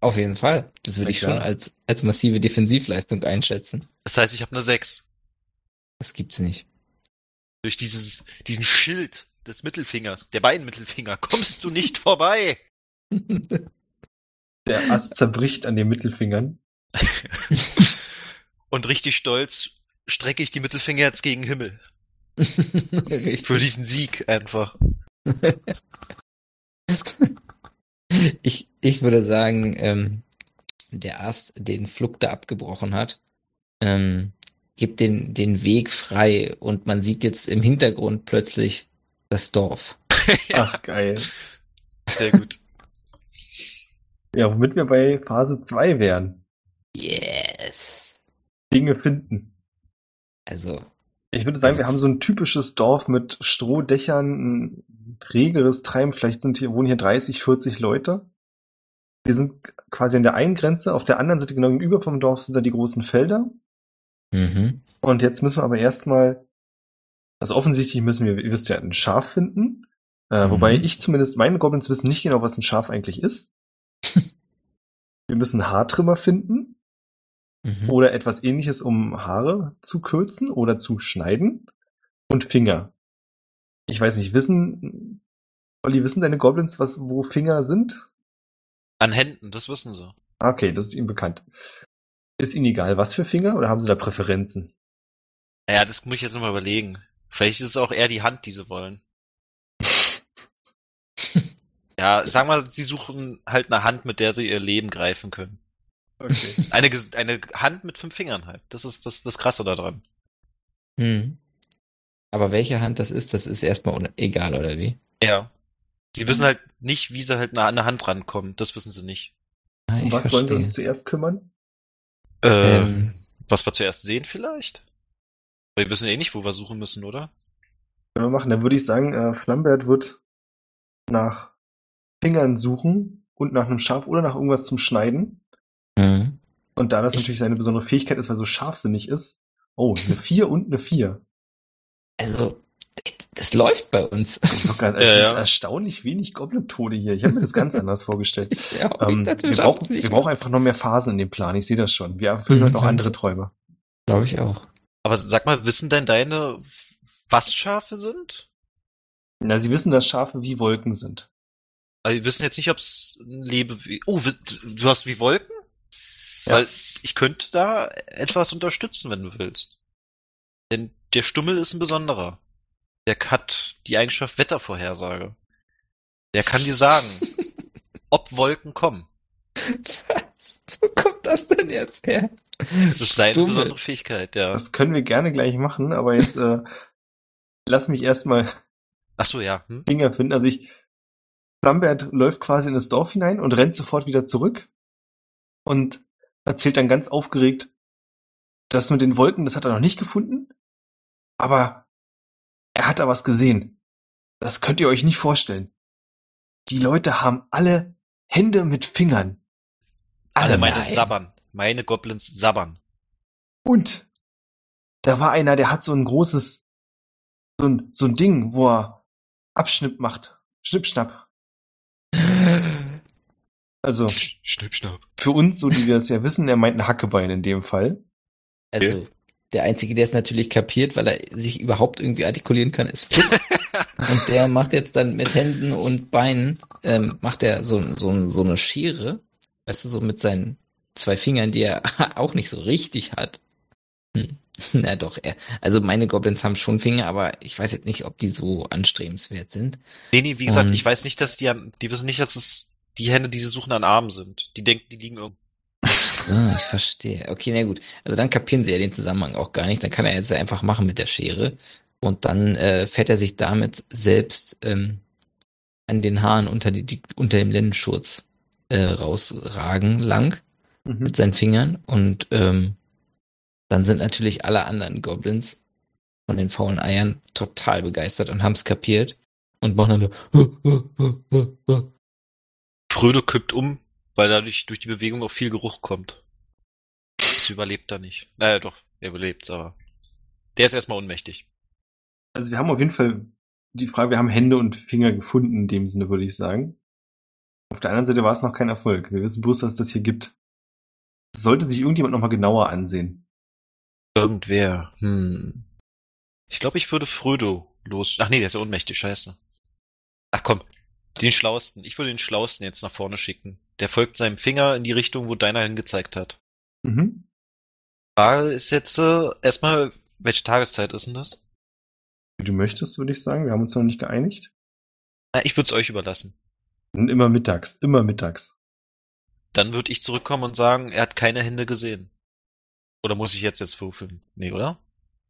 Auf jeden Fall. Das würde ich schon als, als massive Defensivleistung einschätzen. Das heißt, ich habe eine sechs. Das gibt's nicht. Durch dieses, diesen Schild des Mittelfingers, der beiden Mittelfinger, kommst du nicht vorbei. Der Ast zerbricht an den Mittelfingern. Und richtig stolz strecke ich die Mittelfinger jetzt gegen den Himmel. Für diesen Sieg einfach. Ich, ich würde sagen, ähm, der Ast, den Flug da abgebrochen hat, ähm, gibt den, den Weg frei und man sieht jetzt im Hintergrund plötzlich das Dorf. Ach, geil. Sehr gut. Ja, womit wir bei Phase 2 wären. Yes. Dinge finden. Also, Ich würde sagen, Also- wir haben so ein typisches Dorf mit Strohdächern, ein regeres Treiben. Vielleicht sind hier, wohnen hier 30, 40 Leute. Wir sind quasi an der einen Grenze. Auf der anderen Seite, genau gegenüber vom Dorf, sind da die großen Felder. mhm. Und jetzt müssen wir aber erstmal, also offensichtlich müssen wir, ihr wisst ja, ein Schaf finden. Äh, Mhm. Wobei ich zumindest, meine Goblins wissen nicht genau, was ein Schaf eigentlich ist. wir müssen Haartrimmer finden Mhm. oder etwas ähnliches, um Haare zu kürzen oder zu schneiden. Und Finger. Ich weiß nicht, wissen, Olli, wissen deine Goblins, was, wo Finger sind? An Händen, das wissen sie. Ah, Okay, das ist ihnen bekannt. Ist ihnen egal, was für Finger oder haben sie da Präferenzen? Naja, das muss ich jetzt nochmal überlegen. Vielleicht ist es auch eher die Hand, die sie wollen. Ja, sag mal, sie suchen halt eine Hand, mit der sie ihr Leben greifen können. Okay. Eine, eine Hand mit fünf Fingern halt. Das ist das, das Krasse daran. Mhm. Aber welche Hand das ist, das ist erstmal egal, oder wie? Ja. Sie wissen halt nicht, wie sie halt nah an eine Hand rankommen. Das wissen sie nicht. Ah, Um was wollen wir verstehe. uns zuerst kümmern? Äh, Ähm, was wir zuerst sehen vielleicht? Wir wissen eh nicht, wo wir suchen müssen, oder? Können wir machen. Dann würde ich sagen, äh, Flambert wird nach Fingern suchen und nach einem Schaf oder nach irgendwas zum Schneiden. Mhm. Und da das Ich- natürlich seine besondere Fähigkeit ist, weil er so scharfsinnig ist. Oh, eine 4 und eine 4. Also, das läuft bei uns. Wollte gerade- Ja, Es ist ja. erstaunlich wenig Goblin-Tode hier. Ich habe mir das ganz anders vorgestellt. Ja, Ähm, wir, brauchen, wir brauchen einfach noch mehr Phasen in dem Plan. Ich sehe das schon. Wir erfüllen Mhm, heute noch kann andere. Träume. Glaube ich auch. Aber sag mal, wissen denn deine, was Schafe sind? Na, sie wissen, dass Schafe wie Wolken sind. Also, wir wissen jetzt nicht, ob es ein Lebewesen... Oh, du hast wie Wolken? Ja. Weil ich könnte da etwas unterstützen, wenn du willst. Denn der Stummel ist ein besonderer. Der hat die Eigenschaft Wettervorhersage. Der kann dir sagen, ob Wolken kommen. Was? Wo kommt das denn jetzt her? Das ist seine Stummel. besondere Fähigkeit, ja. Das können wir gerne gleich machen, aber jetzt äh, lass mich erstmal Ach so, ja. Hm? Finger finden. Also ich, Flambert läuft quasi in das Dorf hinein und rennt sofort wieder zurück und erzählt dann ganz aufgeregt, das mit den Wolken, das hat er noch nicht gefunden, aber er hat da was gesehen. Das könnt ihr euch nicht vorstellen. Die Leute haben alle Hände mit Fingern. Alle Alle. meine nein. sabbern. Meine Goblins sabbern. Und da war einer, der hat so ein großes, so ein, so ein Ding, wo er Abschnipp macht. Schnippschnapp. Also Schnipp, schnapp. für uns, so die wir es ja wissen, er meint ein Hackebein in dem Fall. Also, der Einzige, der es natürlich kapiert, weil er sich überhaupt irgendwie artikulieren kann, ist Flick. Und der macht jetzt dann mit Händen und Beinen, ähm, macht er so, so, so eine Schere, weißt du, so mit seinen zwei Fingern, die er auch nicht so richtig hat. Hm. Na doch, er, also meine Goblins haben schon Finger, aber ich weiß jetzt nicht, ob die so anstrebenswert sind. Nee, nee, wie gesagt, Und- ich weiß nicht, dass die die wissen nicht, dass es die Hände, die sie suchen, an Armen sind. Die denken, die liegen irgendwo. Ah, ich verstehe. Okay, na gut. Also dann kapieren sie ja den Zusammenhang auch gar nicht. Dann kann er jetzt einfach machen mit der Schere. Und dann äh, fährt er sich damit selbst ähm, an den Haaren unter, die, die, unter dem Lendenschurz äh, rausragen lang Mhm. mit seinen Fingern. Und ähm, dann sind natürlich alle anderen Goblins von den faulen Eiern total begeistert und haben es kapiert und machen dann Fröde kippt um, weil dadurch durch die Bewegung auch viel Geruch kommt. Das überlebt er nicht. Naja, doch, er überlebt's, aber der ist erstmal ohnmächtig. Also wir haben auf jeden Fall die Frage, wir haben Hände und Finger gefunden in dem Sinne, würde ich sagen. Auf der anderen Seite war es noch kein Erfolg. Wir wissen bloß, dass es das hier gibt. Das sollte sich irgendjemand nochmal genauer ansehen. Irgendwer. Hm. Ich glaube, ich würde Frodo los. Ach nee, der ist ja ohnmächtig, scheiße. Ach komm, den Schlausten. Ich würde den Schlausten jetzt nach vorne schicken. Der folgt seinem Finger in die Richtung, wo deiner hingezeigt hat. Mhm. Frage ist jetzt äh, erstmal, welche Tageszeit ist denn das? Wie du möchtest, würde ich sagen. Wir haben uns noch nicht geeinigt. Na, ich würde es euch überlassen. Und immer mittags, immer mittags. Dann würde ich zurückkommen und sagen, er hat keine Hände gesehen. Oder muss ich jetzt jetzt würfeln? Nee, oder?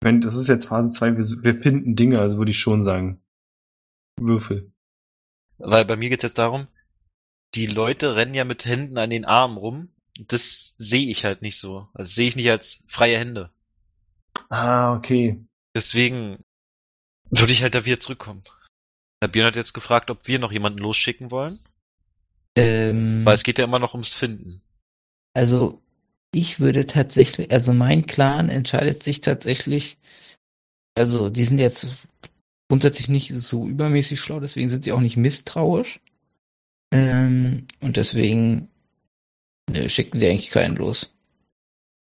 Meine, das ist jetzt Phase 2, wir, wir pinnen Dinge, also würde ich schon sagen. Würfel. Weil bei mir geht's jetzt darum, die Leute rennen ja mit Händen an den Armen rum. Das sehe ich halt nicht so. Also sehe ich nicht als freie Hände. Ah, okay. Deswegen würde ich halt da wieder zurückkommen. Der Björn hat jetzt gefragt, ob wir noch jemanden losschicken wollen. Ähm, Weil es geht ja immer noch ums Finden. also ich würde tatsächlich, also mein Clan entscheidet sich tatsächlich, also die sind jetzt grundsätzlich nicht so übermäßig schlau, deswegen sind sie auch nicht misstrauisch. Ähm, und deswegen ne, schicken sie eigentlich keinen los.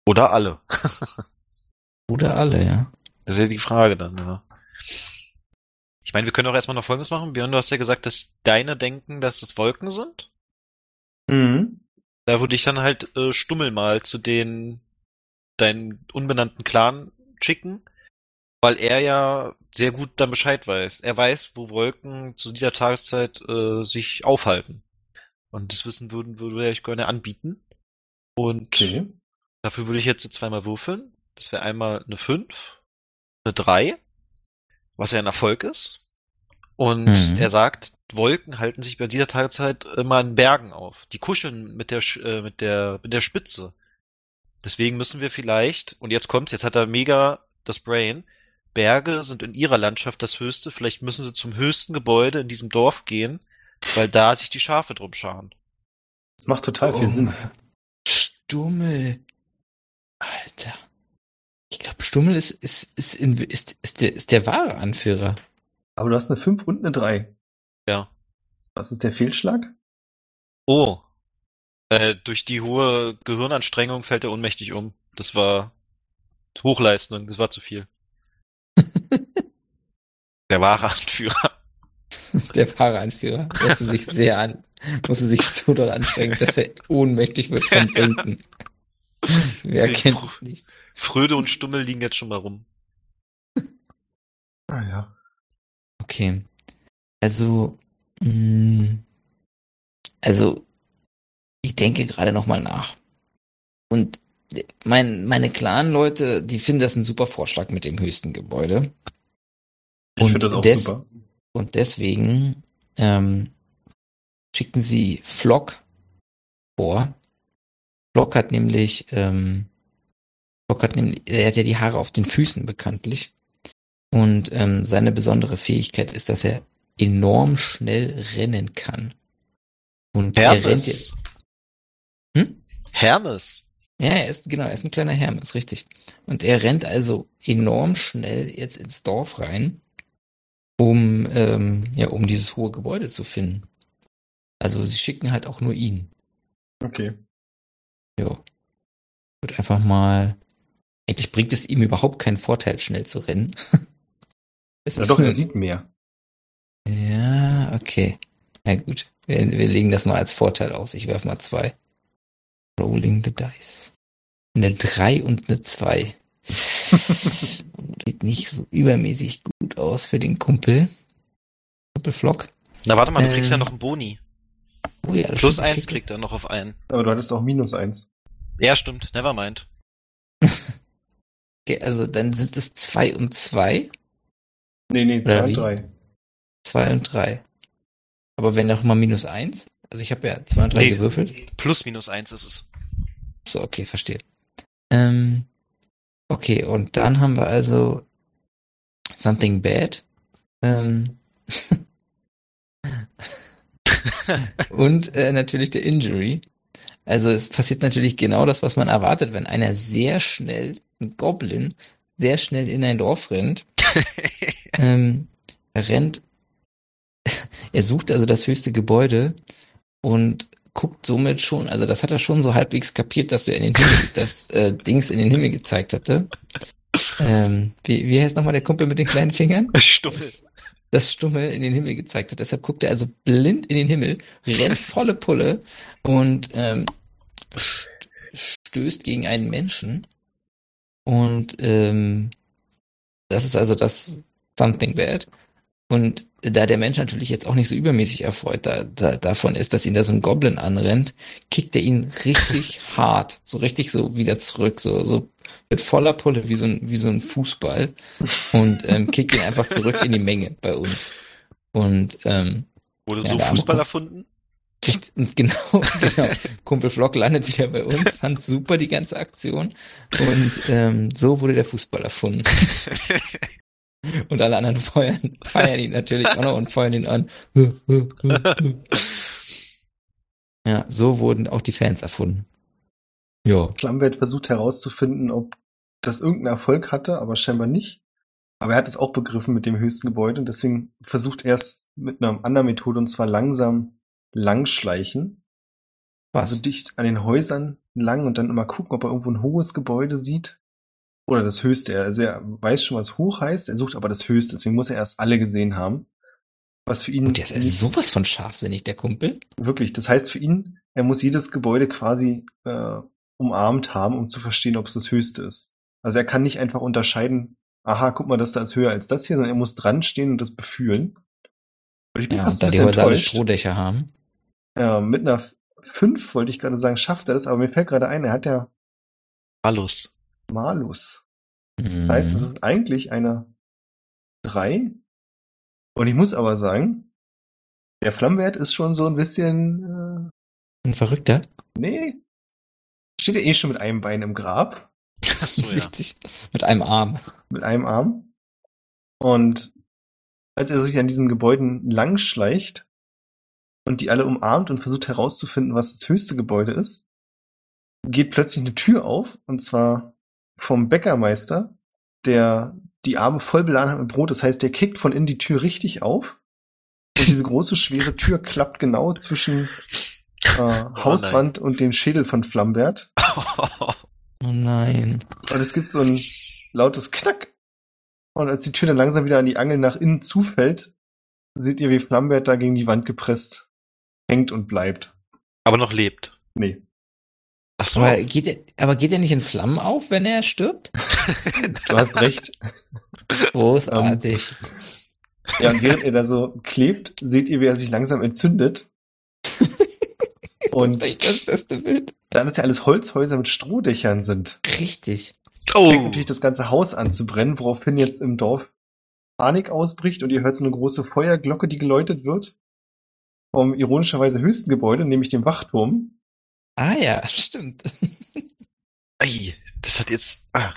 Oder alle. Oder alle, ja. Das ist ja die Frage dann, ja. Ich meine, wir können auch erstmal noch Folgendes machen. Björn, du hast ja gesagt, dass deine denken, dass es Wolken sind. Mhm. Da würde ich dann halt äh, Stummel mal zu den deinen unbenannten Clan schicken, weil er ja sehr gut dann Bescheid weiß. Er weiß, wo Wolken zu dieser Tageszeit äh, sich aufhalten. Und das Wissen würden würde er euch gerne anbieten. Und Okay. dafür würde ich jetzt so zweimal würfeln. Das wäre einmal eine 5, eine 3, was ja ein Erfolg ist. Und Mhm. er sagt, Wolken halten sich bei dieser Tageszeit immer in Bergen auf. Die kuscheln mit der, äh, mit der, mit der Spitze. Deswegen müssen wir vielleicht, und jetzt kommt's, jetzt hat er mega das Brain, Berge sind in ihrer Landschaft das höchste, vielleicht müssen sie zum höchsten Gebäude in diesem Dorf gehen, weil da sich die Schafe drum scharen. Das macht total viel Oh. Sinn. Stummel. Alter. Ich glaube, Stummel ist, ist, ist, in, ist, ist, der, ist der wahre Anführer. Aber du hast eine 5 und eine 3. Ja. Was ist der Fehlschlag? Oh. Äh, durch die hohe Gehirnanstrengung fällt er ohnmächtig um. Das war Hochleistung, das war zu viel. Der wahre Anführer. Der wahre Anführer. Musste sich sehr an, musste sich so doll anstrengen, dass er ohnmächtig wird vom Denken. Wer Deswegen kennt es nicht? Fröde und Stummel liegen jetzt schon mal rum. Ah ja. Okay. Also, mh, also, ich denke gerade nochmal nach. Und mein, meine Clan-Leute, die finden das ein super Vorschlag mit dem höchsten Gebäude. Ich Und finde das auch des- super. Und deswegen ähm, schicken sie Flock vor. Flock hat nämlich, ähm, Flock hat nämlich, er hat ja die Haare auf den Füßen bekanntlich. Und ähm, seine besondere Fähigkeit ist, dass er enorm schnell rennen kann. Und er rennt Hermes. hm? Hermes. Ja, er ist, genau, er ist ein kleiner Hermes, richtig. Und er rennt also enorm schnell jetzt ins Dorf rein, um, ähm, ja, um dieses hohe Gebäude zu finden. Also sie schicken halt auch nur ihn. Okay. Jo. Wird einfach mal. Eigentlich bringt es ihm überhaupt keinen Vorteil, schnell zu rennen. Ja doch, nur- er sieht mehr. Ja, okay. Na gut. Wir, wir legen das mal als Vorteil aus. Ich werfe mal zwei. Rolling the dice. Eine drei und eine zwei. Sieht nicht so übermäßig gut aus für den Kumpel. Kumpelflock. Na warte mal, du kriegst Ähm, ja noch einen Boni. Oh ja, Plus stimmt, eins krieg- kriegt er noch auf einen. Aber du hattest auch minus eins. Ja, stimmt. Nevermind. Okay, also dann sind es zwei und zwei. Nee, nee, zwei Oder und wie? drei. Zwei und drei. Aber wenn auch mal minus eins. Also ich habe ja zwei und drei Nee. gewürfelt. Plus minus eins ist es. So, okay, verstehe. Ähm, okay, und dann haben wir also Something Bad. Ähm, und äh, natürlich der Injury. Also es passiert natürlich genau das, was man erwartet, wenn einer sehr schnell, ein Goblin, sehr schnell in ein Dorf rennt. Ähm, rennt, er sucht also das höchste Gebäude und guckt somit schon, also das hat er schon so halbwegs kapiert, dass du in den Himmel, das äh, Dings in den Himmel gezeigt hatte. ähm, wie, wie heißt nochmal der Kumpel mit den kleinen Fingern? Stummel. Das Stummel in den Himmel gezeigt hat. Deshalb guckt er also blind in den Himmel, rennt volle Pulle und ähm, st- stößt gegen einen Menschen. Und ähm, das ist also das Something Bad. Und da der Mensch natürlich jetzt auch nicht so übermäßig erfreut da, da, davon ist, dass ihn da so ein Goblin anrennt, kickt er ihn richtig hart, so richtig so wieder zurück, so, so mit voller Pulle wie so ein, wie so ein Fußball und ähm, kickt ihn einfach zurück in die Menge bei uns. Und ähm, Wurde Ja, so Fußball erfunden? Und genau, genau. Kumpel Flock landet wieder bei uns, fand super die ganze Aktion. Und ähm, so wurde der Fußball erfunden. Und alle anderen feuern, feiern ihn natürlich auch noch und feuern ihn an. Ja, so wurden auch die Fans erfunden. Ja. Flambert versucht herauszufinden, ob das irgendeinen Erfolg hatte, aber scheinbar nicht. Aber er hat es auch begriffen mit dem höchsten Gebäude und deswegen versucht er es mit einer anderen Methode und zwar langsam langschleichen. Was? Also dicht an den Häusern lang und dann immer gucken, ob er irgendwo ein hohes Gebäude sieht. Oder das höchste. Also er weiß schon, was hoch heißt, er sucht aber das höchste, deswegen muss er erst alle gesehen haben. Was für ihn Und der ist sowas von scharfsinnig, der Kumpel. Wirklich, das heißt für ihn, er muss jedes Gebäude quasi äh, umarmt haben, um zu verstehen, ob es das höchste ist. Also er kann nicht einfach unterscheiden, aha, guck mal, das da ist höher als das hier, sondern er muss dran stehen und das befühlen. Und ich bin Ja, fast und ein da die Häuser alle. Strohdächer haben. Ja, mit einer 5 wollte ich gerade sagen, schafft er das, aber mir fällt gerade ein, er hat ja Malus. Malus. Mhm. Das heißt, das ist eigentlich eine 3. Und ich muss aber sagen, der Flammenwert ist schon so ein bisschen, Ein Verrückter. äh, nee, steht ja eh schon mit einem Bein im Grab. Achso, ja. Richtig. Mit einem Arm. mit einem Arm. Und als er sich an diesen Gebäuden lang schleicht und die alle umarmt und versucht herauszufinden, was das höchste Gebäude ist, geht plötzlich eine Tür auf, und zwar vom Bäckermeister, der die Arme voll beladen hat mit Brot. Das heißt, der kickt von innen die Tür richtig auf. Und diese große, schwere Tür klappt genau zwischen äh, Hauswand und den Schädel von Flambert. Oh nein. Und es gibt so ein lautes Knack. Und als die Tür dann langsam wieder an die Angel nach innen zufällt, seht ihr, wie Flambert da gegen die Wand gepresst hängt und bleibt. Aber noch lebt. Nee. Achso. Aber geht, er, aber geht er nicht in Flammen auf, wenn er stirbt? Du hast recht. Großartig. Ja, und während er da so klebt, seht ihr, wie er sich langsam entzündet. Und das ist echt das beste Bild. da das ja alles Holzhäuser mit Strohdächern sind, Richtig. oh. fängt natürlich das ganze Haus an zu brennen, woraufhin jetzt im Dorf Panik ausbricht und ihr hört so eine große Feuerglocke, die geläutet wird. Vom ironischerweise höchsten Gebäude, nämlich dem Wachturm. Ah ja, stimmt. Ei, das hat jetzt. Ah.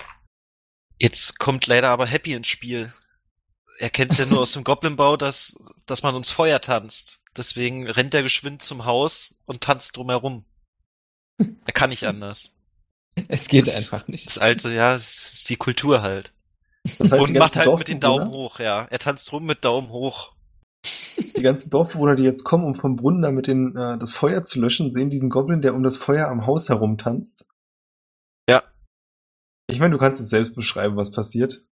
Jetzt kommt leider aber Happy ins Spiel. Er kennt's ja nur aus dem Goblinbau, dass, dass man ums Feuer tanzt. Deswegen rennt er geschwind zum Haus und tanzt drumherum. Er kann nicht anders. Es geht Das- einfach nicht. Das alte, ja, das ist die Kultur halt. Das heißt, und macht halt mit den Daumen Dorfbewohner- hoch, ja. Er tanzt rum mit Daumen hoch. Die ganzen Dorfbewohner, die jetzt kommen, um vom Brunnen da mit den, äh, das Feuer zu löschen, sehen diesen Goblin, der um das Feuer am Haus herumtanzt. Ja. Ich meine, du kannst es selbst beschreiben, was passiert.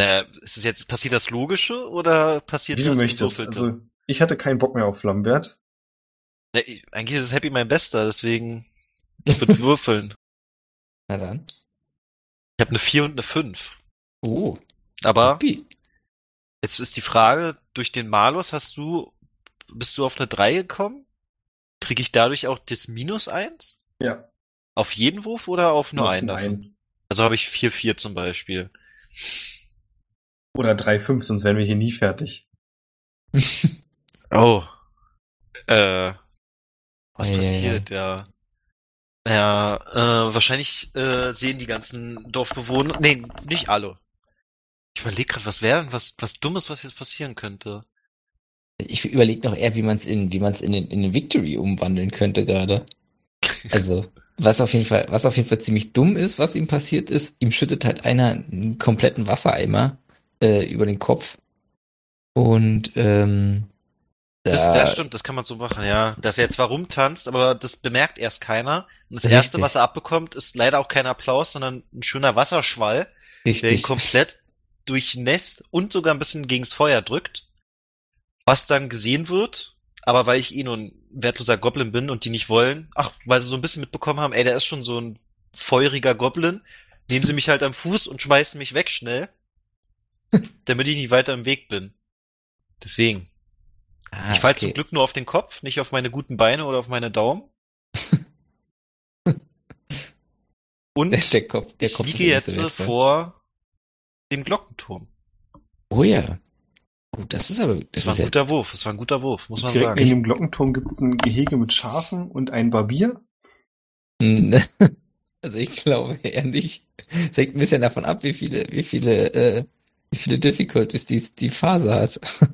Äh, ist es jetzt, passiert das Logische oder passiert Wie du das möchtest. Gewürfelte? Also, ich hatte keinen Bock mehr auf Flambert. Ja, ich- eigentlich ist es Happy mein Bester, deswegen ich würde würfeln. Na dann. Ich habe eine 4 und eine 5. Oh. Aber Wie? Jetzt ist die Frage, durch den Malus hast du, bist du auf eine 3 gekommen? Kriege ich dadurch auch das Minus 1? Ja. Auf jeden Wurf oder auf nur Auf einen davon? einen. Also habe ich 4-4 zum Beispiel. Oder 3,5, sonst wären wir hier nie fertig. Oh. Äh. Was ei, passiert, ja. Ja, äh, wahrscheinlich äh, sehen die ganzen Dorfbewohner. Nee, nicht alle. Ich überlege gerade, was wäre denn was, was Dummes, was jetzt passieren könnte. Ich überlege noch eher, wie man es in, wie man es in den, in den Victory umwandeln könnte gerade. Also, was auf jeden Fall, was auf jeden Fall ziemlich dumm ist, was ihm passiert ist, ihm schüttet halt einer einen kompletten Wassereimer äh, über den Kopf. Und ähm, da, Das, ja, stimmt, das kann man so machen, ja. Dass er zwar rumtanzt, aber das bemerkt erst keiner. Und das Richtig. Erste, was er abbekommt, ist leider auch kein Applaus, sondern ein schöner Wasserschwall, der ihn Richtig. komplett durchnässt und sogar ein bisschen gegens Feuer drückt, was dann gesehen wird, aber weil ich eh nur ein wertloser Goblin bin und die nicht wollen, ach, weil sie so ein bisschen mitbekommen haben, ey, der ist schon so ein feuriger Goblin, nehmen sie mich halt am Fuß und schmeißen mich weg schnell, damit ich nicht weiter im Weg bin. Deswegen. Ah, ich falle okay. zum Glück nur auf den Kopf, nicht auf meine guten Beine oder auf meine Daumen. Und Der, Kopf, der ich Kopf liege jetzt vor dem Glockenturm. Oh ja. Oh, das ist aber, das, Das war ein ja, guter Wurf, das war ein guter Wurf, muss man Direkt sagen. neben dem Glockenturm gibt es ein Gehege mit Schafen und ein Barbier. also ich glaube eher nicht. Das hängt ein bisschen davon ab, wie viele, wie viele, äh, wie viele Difficulties die, die Phase hat.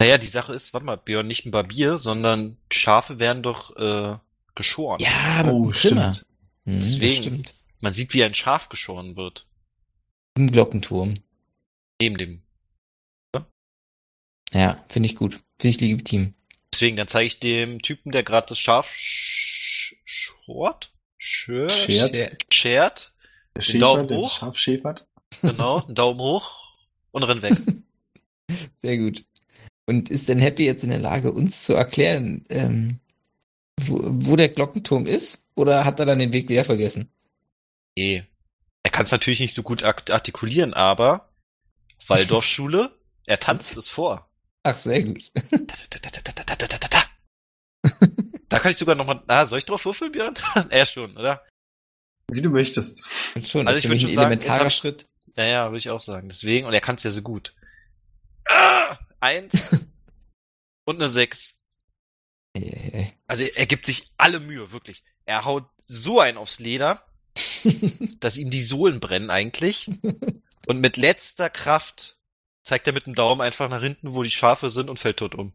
Naja, die Sache ist, warte mal, Björn, nicht ein Barbier, sondern Schafe werden doch äh, geschoren. Ja, aber Oh, stimmt. Hm, das Deswegen. stimmt. Man sieht, wie ein Schaf geschoren wird. Im Glockenturm. Neben dem. Ja, finde ich gut. Finde ich legitim. Deswegen, dann zeige ich dem Typen, der gerade das Schaf sch schort? Schert. Schert. Schert? Der Den Schäfer, Daumen hoch. Schaf schäfert. Genau, einen Daumen hoch und renn weg. Sehr gut. Und ist denn Happy jetzt in der Lage, uns zu erklären, ähm, wo, wo der Glockenturm ist? Oder hat er dann den Weg wieder vergessen? Nee. Er kann es natürlich nicht so gut art- artikulieren, aber Waldorfschule, er tanzt es vor. Ach, sehr gut. Da kann ich sogar nochmal. Ah, soll ich drauf würfeln, Björn? er schon, oder? Wie du möchtest. Und schon, Also ist ich für mich würd ein schon sagen, elementarer hab- Schritt. Naja, würde ich auch sagen. Deswegen, und er kann es ja so gut. Ah, eins und eine sechs. Also er, er gibt sich alle Mühe, wirklich. Er haut so einen aufs Leder, dass ihm die Sohlen brennen eigentlich. Und mit letzter Kraft zeigt er mit dem Daumen einfach nach hinten, wo die Schafe sind und fällt tot um.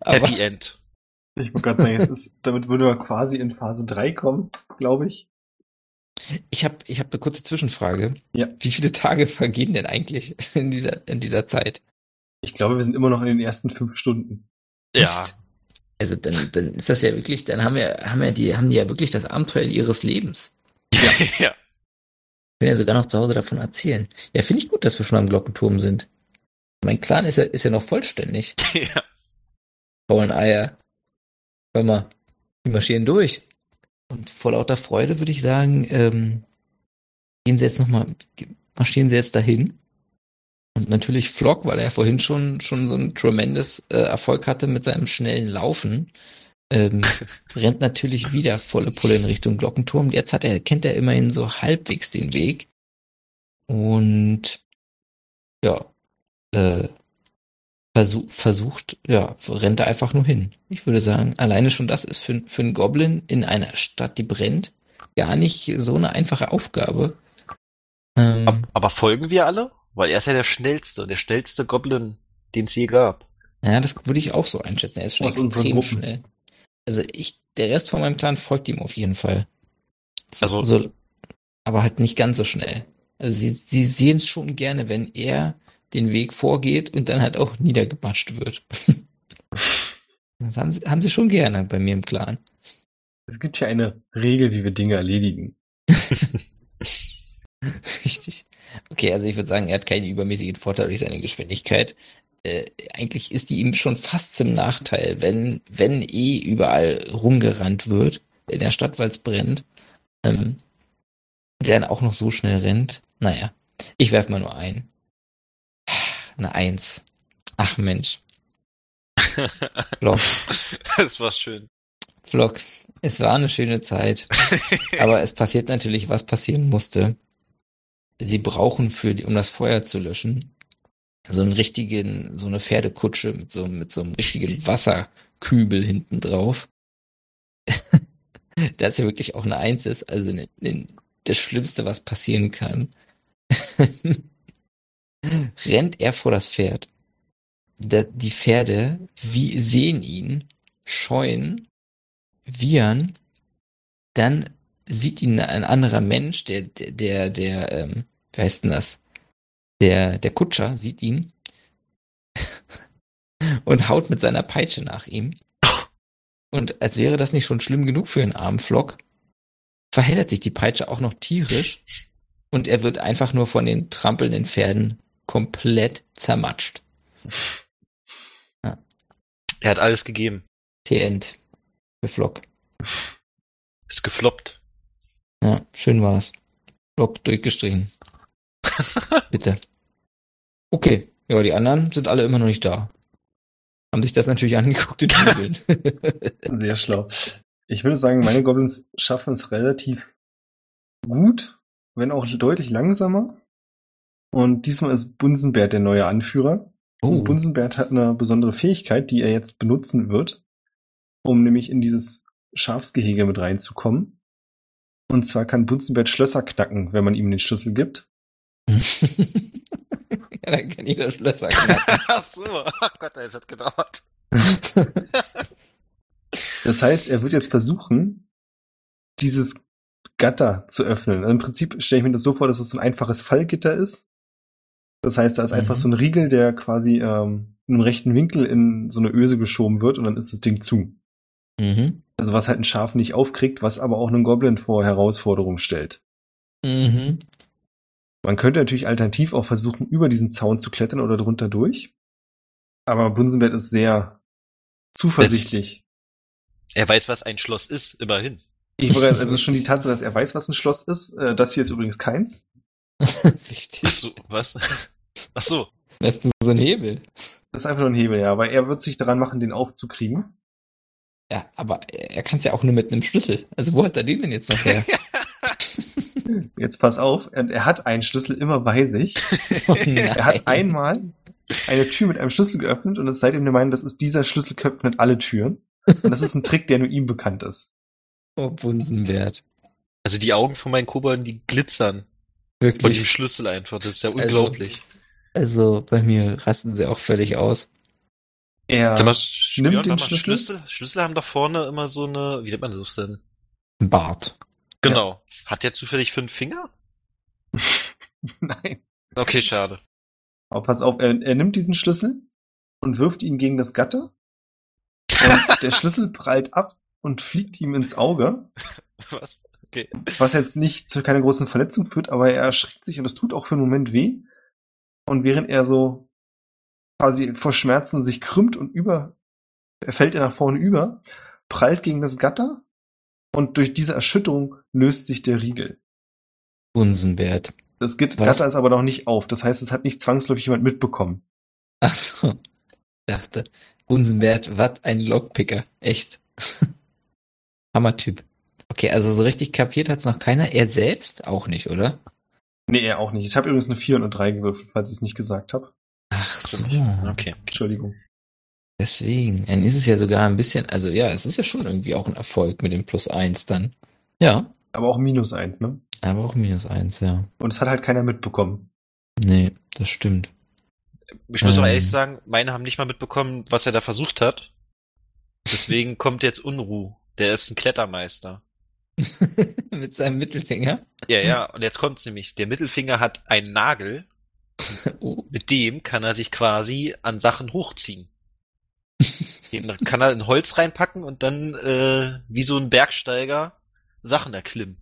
Aber Happy End. Ich wollte gerade sagen, es ist, damit würde er quasi in Phase 3 kommen, glaube ich. ich habe ich hab eine kurze Zwischenfrage. Ja. Wie viele Tage vergehen denn eigentlich in dieser, in dieser Zeit? Ich glaube, wir sind immer noch in den ersten fünf Stunden. Ja. Also dann, dann ist das ja wirklich, dann haben wir, haben wir die, haben die ja wirklich das Abenteuer ihres Lebens. ja. Ich will ja sogar noch zu Hause davon erzählen. Ja, finde ich gut, dass wir schon am Glockenturm sind. Mein Clan ist ja, ist ja noch vollständig. ja. Faulen Eier. Hör mal, wir marschieren durch. Und vor lauter Freude würde ich sagen, ähm, gehen Sie jetzt nochmal, marschieren Sie jetzt dahin. Und natürlich Flock, weil er vorhin schon, schon so einen tremendous äh, Erfolg hatte mit seinem schnellen Laufen, ähm, rennt natürlich wieder volle Pulle in Richtung Glockenturm. Jetzt hat er, kennt er immerhin so halbwegs den Weg. Und ja, äh, versuch, versucht, ja, rennt er einfach nur hin. Ich würde sagen, alleine schon das ist für, für einen Goblin in einer Stadt, die brennt, gar nicht so eine einfache Aufgabe. Ähm, Aber folgen wir alle? Weil er ist ja der schnellste, der schnellste Goblin, den es je gab. ja, das würde ich auch so einschätzen. Er ist schon Aus extrem schnell. Also ich, der Rest von meinem Clan folgt ihm auf jeden Fall. So, Also- so, aber halt nicht ganz so schnell. Also sie, sie sehen es schon gerne, wenn er den Weg vorgeht und dann halt auch niedergematscht wird. Das haben sie, haben sie schon gerne bei mir im Clan. Es gibt ja eine Regel, wie wir Dinge erledigen. Richtig. Okay, also ich würde sagen, er hat keinen übermäßigen Vorteil durch seine Geschwindigkeit. Äh, eigentlich ist die ihm schon fast zum Nachteil, wenn, wenn eh überall rumgerannt wird in der Stadt, weil es brennt. Ähm, der dann auch noch so schnell rennt. Naja, ich werf mal nur ein. Eine Eins. Ach Mensch. Flock, das war schön. Flock. Es war eine schöne Zeit. Aber es passiert natürlich, was passieren musste. Sie brauchen für, die- um das Feuer zu löschen, so einen richtigen, so eine Pferdekutsche mit so, mit so einem richtigen Wasserkübel hinten drauf. das ja wirklich auch eine Eins ist, also ne, ne, das Schlimmste, was passieren kann. Rennt er vor das Pferd. Da, die Pferde wie, sehen ihn, scheuen, wiehern, dann sieht ihn ein anderer Mensch, der, der, der, der ähm, wie heißt denn das? Der, der Kutscher sieht ihn und haut mit seiner Peitsche nach ihm. Und als wäre das nicht schon schlimm genug für einen armen Flock, verheddert sich die Peitsche auch noch tierisch und er wird einfach nur von den trampelnden Pferden komplett zermatscht. Er hat alles gegeben. T-End. Für Flock. Ist gefloppt. Ja, schön war's. Flock durchgestrichen. Bitte. Okay. Ja, die anderen sind alle immer noch nicht da. Haben sich das natürlich angeguckt und jubeln. Sehr schlau. Ich würde sagen, meine Goblins schaffen es relativ gut, wenn auch deutlich langsamer. Und diesmal ist Bunsenbert der neue Anführer. Oh. Und Bunsenbert hat eine besondere Fähigkeit, die er jetzt benutzen wird, um nämlich in dieses Schafsgehege mit reinzukommen. Und zwar kann Bunsenbert Schlösser knacken, wenn man ihm den Schlüssel gibt. ja, dann kann jeder Schlösser knacken. Ach so, oh Gott, es hat gedauert. Das heißt, er wird jetzt versuchen, dieses Gatter zu öffnen. Im Prinzip stelle ich mir das so vor, dass es so ein einfaches Fallgitter ist. Das heißt, da ist einfach Mhm. so ein Riegel, der quasi ähm, in einem rechten Winkel in so eine Öse geschoben wird und dann ist das Ding zu. mhm. Also was halt ein Schaf nicht aufkriegt, was aber auch einen Goblin vor Herausforderungen stellt. Mhm. Man könnte natürlich alternativ auch versuchen, über diesen Zaun zu klettern oder drunter durch. Aber Bunsenbett ist sehr zuversichtlich. Er weiß, was ein Schloss ist, immerhin. Ich wollte, also schon die Tatsache, dass er weiß, was ein Schloss ist. Äh, das hier ist übrigens keins. Richtig. Ach so, was? Ach so. Das ist nur so ein Hebel. Das ist einfach nur ein Hebel, ja. Aber er wird sich daran machen, den aufzukriegen. Ja, aber er kann es ja auch nur mit einem Schlüssel. Also wo hat er den denn jetzt noch her? Jetzt pass auf, er, er hat einen Schlüssel immer bei sich. Oh Er hat einmal eine Tür mit einem Schlüssel geöffnet und ist seitdem der Meinung, das ist dieser Schlüssel öffnet alle Türen. Und das ist ein Trick, der nur ihm bekannt ist. Oh, Bunsenwert. Also die Augen von meinen Kobolden, die glitzern von diesem Wirklich. Schlüssel einfach. Das ist ja Also- unglaublich. Also bei mir rasten sie auch völlig aus. Er nimmt den Schlüssel? Schlüssel. Schlüssel haben da vorne immer so eine, wie nennt man das denn? Ein Bart. Genau. Hat der zufällig fünf Finger? Nein. Okay, schade. Aber pass auf, er, er nimmt diesen Schlüssel und wirft ihn gegen das Gatter. Und der Schlüssel prallt ab und fliegt ihm ins Auge. Was? Okay. Was jetzt nicht zu keiner großen Verletzung führt, aber er erschrickt sich und es tut auch für einen Moment weh. Und während er so quasi vor Schmerzen sich krümmt und über, er fällt er nach vorne über, prallt gegen das Gatter und durch diese Erschütterung löst sich der Riegel. Bunsenbert. Das Git- Was? Gatter ist aber noch nicht auf. Das heißt, es hat nicht zwangsläufig jemand mitbekommen. Ach so. Dachte. Bunsenbert, was ein Lockpicker. Echt. Hammertyp. Okay, also so richtig kapiert hat's noch keiner. Er selbst auch nicht, oder? Nee, er auch nicht. Ich habe übrigens eine 4 und eine 3 gewürfelt, falls ich es nicht gesagt habe. Ach so. Okay. Entschuldigung. Deswegen. Dann ist es ja sogar ein bisschen, also ja, es ist ja schon irgendwie auch ein Erfolg mit dem Plus eins dann. Ja, Aber auch minus 1, ne? aber auch minus eins, ja. Und es hat halt keiner mitbekommen. Nee, das stimmt. Ich muss aber Ähm. ehrlich sagen, meine haben nicht mal mitbekommen, was er da versucht hat. Deswegen kommt jetzt Unruh. Der ist ein Klettermeister. mit seinem Mittelfinger. Ja, ja, und jetzt kommt's nämlich. Der Mittelfinger hat einen Nagel, Oh. mit dem kann er sich quasi an Sachen hochziehen. Den kann er in Holz reinpacken und dann äh, wie so ein Bergsteiger Sachen erklimmen.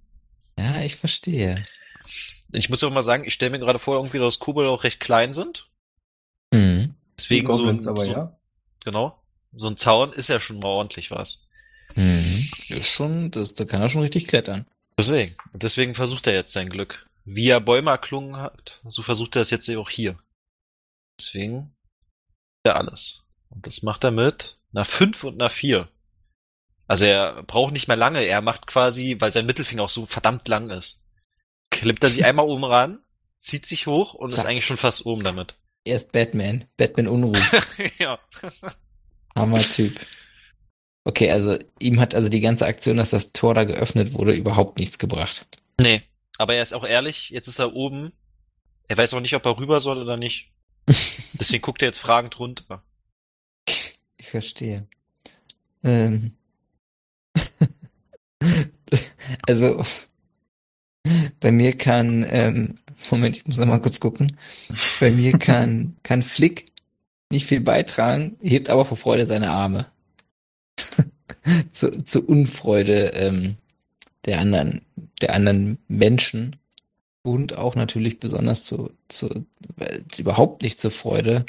Ja, ich verstehe. Ich muss aber mal sagen, ich stelle mir gerade vor, irgendwie, dass Kobolde auch recht klein sind. Hm. Deswegen so ein, aber, so, ja. genau, so ein Zaun ist ja schon mal ordentlich was. Hm. Ist schon, das, da kann er schon richtig klettern. Deswegen. Und deswegen versucht er jetzt sein Glück. Wie er Bäume erklungen hat, so versucht er es jetzt auch hier. Deswegen ja alles. Und das macht er mit einer 5 und einer 4. Also er braucht nicht mehr lange, er macht quasi, weil sein Mittelfinger auch so verdammt lang ist. Klimmt er sich einmal oben ran, zieht sich hoch und ist Zack. eigentlich schon fast oben damit. Er ist Batman. Batman Unruh. ja. Hammer-Typ. Okay, also ihm hat also die ganze Aktion, dass das Tor da geöffnet wurde, überhaupt nichts gebracht. Nee. Aber er ist auch ehrlich, jetzt ist er oben. Er weiß auch nicht, ob er rüber soll oder nicht. Deswegen guckt er jetzt fragend runter. Ich verstehe. Ähm. also, bei mir kann, ähm, Moment, ich muss noch mal kurz gucken. Bei mir kann, kann Flick nicht viel beitragen, hebt aber vor Freude seine Arme. zu, zu Unfreude ähm, der anderen, der anderen Menschen und auch natürlich besonders zu, zu überhaupt nicht zur Freude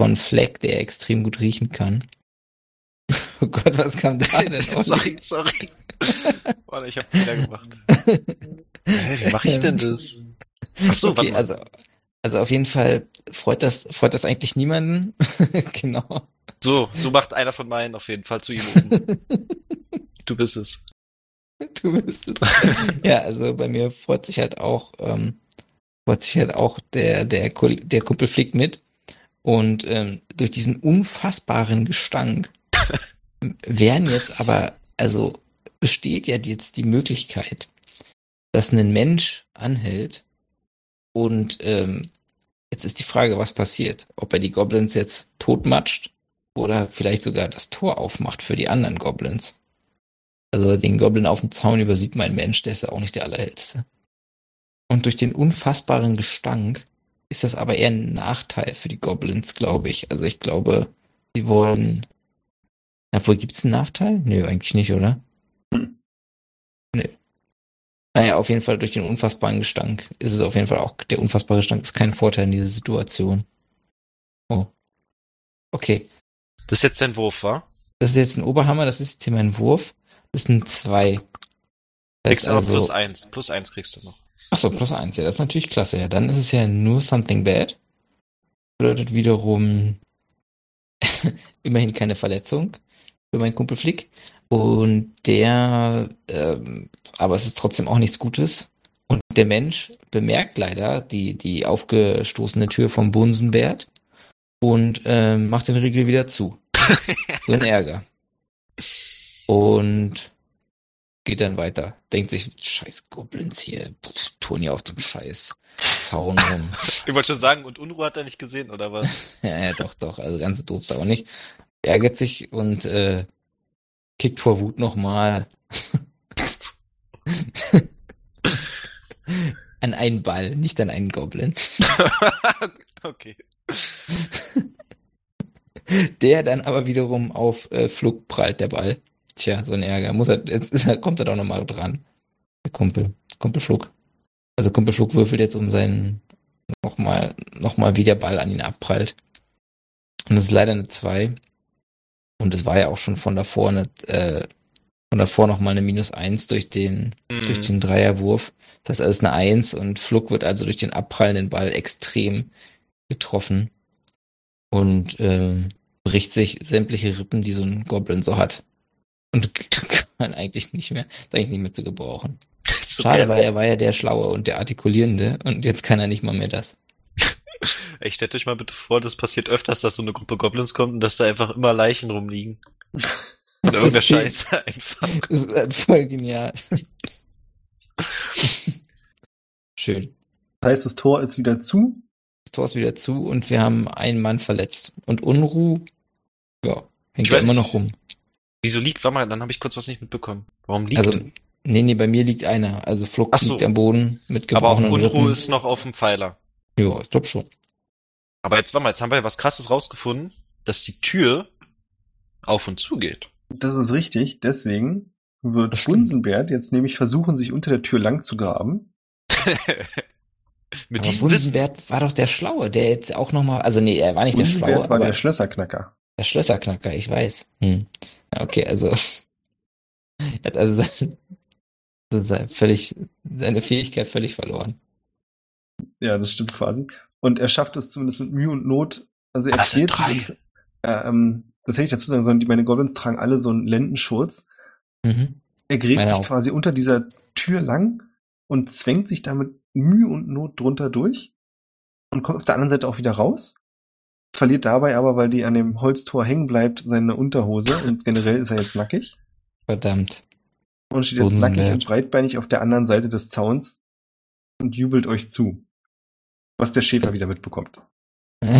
von Fleck, der extrem gut riechen kann. Oh Gott, was kam da denn? sorry, sorry. Warte, ich hab Fehler gemacht. Hä, wie mache ich denn das? Ach so, okay, warte mal. also, also auf jeden Fall freut das, freut das eigentlich niemanden. genau. So, so macht einer von meinen auf jeden Fall zu ihm oben. Du bist es. Du bist es. ja, also bei mir freut sich halt auch, ähm, freut sich halt auch der, der, der Kumpel fliegt mit. Und ähm, durch diesen unfassbaren Gestank wären jetzt aber, also besteht ja jetzt die Möglichkeit, dass ein Mensch anhält und ähm, jetzt ist die Frage, was passiert. Ob er die Goblins jetzt totmatscht oder vielleicht sogar das Tor aufmacht für die anderen Goblins. Also den Goblin auf dem Zaun übersieht mein Mensch, der ist ja auch nicht der allerhellste. Und durch den unfassbaren Gestank ist das aber eher ein Nachteil für die Goblins, glaube ich. Also ich glaube, sie wollen. Obwohl, gibt's einen Nachteil? Nö, eigentlich nicht, oder? Hm. Nö. Naja, auf jeden Fall durch den unfassbaren Gestank ist es auf jeden Fall auch, der unfassbare Gestank ist kein Vorteil in dieser Situation. Oh. Okay. Das ist jetzt dein Wurf, wa? Das ist jetzt ein Oberhammer, das ist jetzt hier mein Wurf. Das ist ein 2. Kriegst du aber plus eins. Plus eins kriegst du noch. Achso, plus eins, ja, das ist natürlich klasse. Ja, dann ist es ja nur something bad. Bedeutet wiederum immerhin keine Verletzung für meinen Kumpel Flick. Und der, ähm, aber es ist trotzdem auch nichts Gutes. Und der Mensch bemerkt leider die, die aufgestoßene Tür vom Bunsenbert und ähm, macht den Riegel wieder zu. So ein Ärger. Und geht dann weiter. Denkt sich, scheiß Goblins hier, pff, tun ja auf dem scheiß Zaun rum. Ich wollte schon sagen, und Unruhe hat er nicht gesehen, oder was? Ja, ja, doch, doch, also ganz doof ist er auch nicht. Ärgert sich und äh, kickt vor Wut nochmal an einen Ball, nicht an einen Goblin. okay. Der dann aber wiederum auf äh, Flug prallt, der Ball. Tja, so ein Ärger. Muss er, jetzt ist er, kommt er doch nochmal dran. Der Kumpel. Kumpel Flug. Also Kumpel Flug würfelt jetzt um seinen nochmal, nochmal wie der Ball an ihn abprallt. Und es ist leider eine 2. Und es war ja auch schon von davor eine, äh, von davor nochmal eine Minus 1 durch den, durch Mhm. den Dreierwurf. Das heißt, alles eine 1 und Flug wird also durch den abprallenden Ball extrem getroffen und ähm, bricht sich sämtliche Rippen, die so ein Goblin so hat. Und kann eigentlich nicht mehr, ist eigentlich nicht mehr zu gebrauchen. So Schade, weil er war ja der Schlaue und der Artikulierende und jetzt kann er nicht mal mehr das. Ey, stellt euch mal bitte vor, das passiert öfters, dass so eine Gruppe Goblins kommt und dass da einfach immer Leichen rumliegen. Oder irgendeine Das- Scheiße einfach. Das ist halt voll genial. Schön. Das heißt, das Tor ist wieder zu. Das Tor ist wieder zu und wir haben einen Mann verletzt. Und Unruh, ja, hängt Ich ja weiß immer noch rum. Wieso liegt? Warte mal, dann habe ich kurz was nicht mitbekommen. Warum liegt? Also, nee, nee, bei mir liegt einer. Also Fluck Ach so. liegt am Boden mit aber auch gebrochenen Unruhe Rippen. ist noch auf dem Pfeiler. Ja, ich glaube schon. Aber jetzt, warte mal, jetzt haben wir ja was krasses rausgefunden, dass die Tür auf und zu geht. Das ist richtig. Deswegen wird. Bunsenbert jetzt nämlich versuchen, sich unter der Tür lang zu graben. Mit Aber diesem Wissen. Bunsenbert war doch der Schlaue, der jetzt auch nochmal, also nee, er war nicht der Schlaue, Bunsenbert war aber der Schlösserknacker. der Schlösserknacker, ich weiß. Hm. Ja, Okay, also, er hat also sein, sein völlig, seine Fähigkeit völlig verloren. Ja, das stimmt quasi. Und er schafft es zumindest mit Mühe und Not. Also er und- Äh, ähm, das hätte ich dazu sagen sollen. Die, meine Goblins tragen alle so einen Lendenschurz. Mhm. Er gräbt Meine sich auch. quasi unter dieser Tür lang und zwängt sich damit Mühe und Not drunter durch und kommt auf der anderen Seite auch wieder raus. Verliert dabei aber, weil die an dem Holztor hängen bleibt, seine Unterhose und generell ist er jetzt nackig Verdammt. und steht jetzt Bunsenbert. nackig und breitbeinig auf der anderen Seite des Zauns und jubelt euch zu. Was der Schäfer wieder mitbekommt.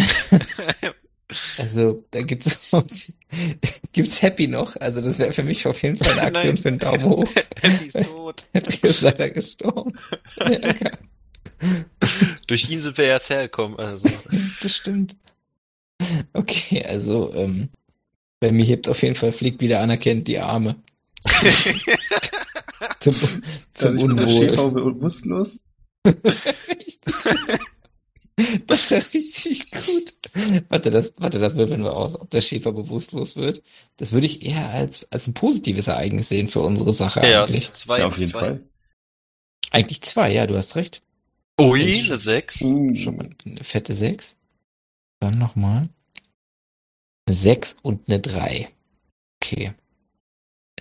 Also, da gibt's, gibt's Happy noch. Also, das wäre für mich auf jeden Fall eine Aktion Nein. für einen Daumen hoch. Happy ist tot. Happy ist leider gestorben. Durch ihn sind wir jetzt hergekommen. Also. das stimmt. Okay, also, ähm, Bei mir hebt auf jeden Fall Flick wieder anerkennt die Arme. zum zum Unwohl. Schäfer bewusstlos. Richtig. Das wäre richtig gut. Warte, das, warte, das würfeln wir aus, ob der Schäfer bewusstlos wird. Das würde ich eher als, als ein positives Ereignis sehen für unsere Sache ja, eigentlich. zwei. ja, auf jeden zwei. Fall. Eigentlich zwei, ja, du hast recht. Ui, Ich- eine sechs. Uh, Schon mal eine fette sechs. Dann nochmal. Eine sechs und eine drei. Okay.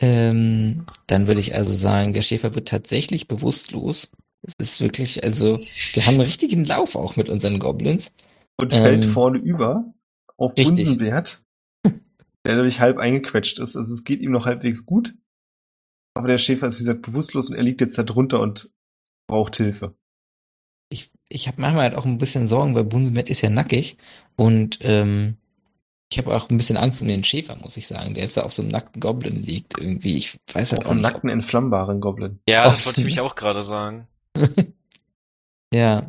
Ähm, dann würde ich also sagen, der Schäfer wird tatsächlich bewusstlos. Es ist wirklich, also, wir haben einen richtigen Lauf auch mit unseren Goblins. Und Ähm, fällt vorne über auf richtig. Bunsenbert, der dadurch halb eingequetscht ist. Also es geht ihm noch halbwegs gut. Aber der Schäfer ist, wie gesagt, bewusstlos und er liegt jetzt da drunter und braucht Hilfe. Ich, habe manchmal halt auch ein bisschen Sorgen, weil Bunsenbett ist ja nackig und ähm, ich habe auch ein bisschen Angst um den Schäfer, muss ich sagen, der jetzt da auf so einem nackten Goblin liegt irgendwie. Ich weiß halt Auf auch einem nackten, entflammbaren Goblin. Ja, das Auch- wollte ich mich auch gerade sagen. Ja.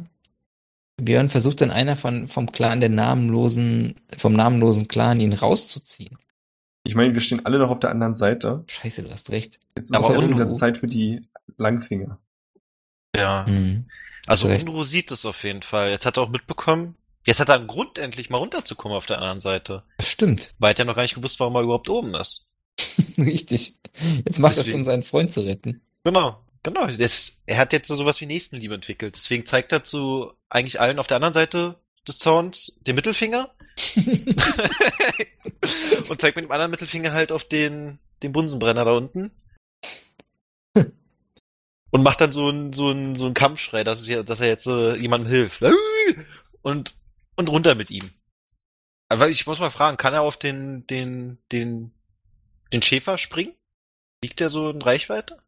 Björn versucht dann einer von, vom Clan der namenlosen, vom namenlosen Clan ihn rauszuziehen. Ich meine, wir stehen alle noch auf der anderen Seite. Scheiße, du hast recht. Jetzt ist Aber es wieder Zeit für die Langfinger. Ja. Hm. Also. Unruhe sieht es auf jeden Fall. Jetzt hat er auch mitbekommen. Jetzt hat er einen Grund, endlich mal runterzukommen auf der anderen Seite. Das stimmt. Weil er hat ja noch gar nicht gewusst, warum er überhaupt oben ist. Richtig. Jetzt macht er Deswegen- schon seinen Freund zu retten. Genau, genau. Das, er hat jetzt so sowas wie Nächstenliebe entwickelt. Deswegen zeigt er zu eigentlich allen auf der anderen Seite des Zauns den Mittelfinger und zeigt mit dem anderen Mittelfinger halt auf den, den Bunsenbrenner da unten. Und macht dann so einen so einen so einen Kampfschrei, dass, es ja, dass er jetzt äh, jemandem hilft. Und, und runter mit ihm. Aber ich muss mal fragen, kann er auf den, den, den, den Schäfer springen? Liegt der so in Reichweite?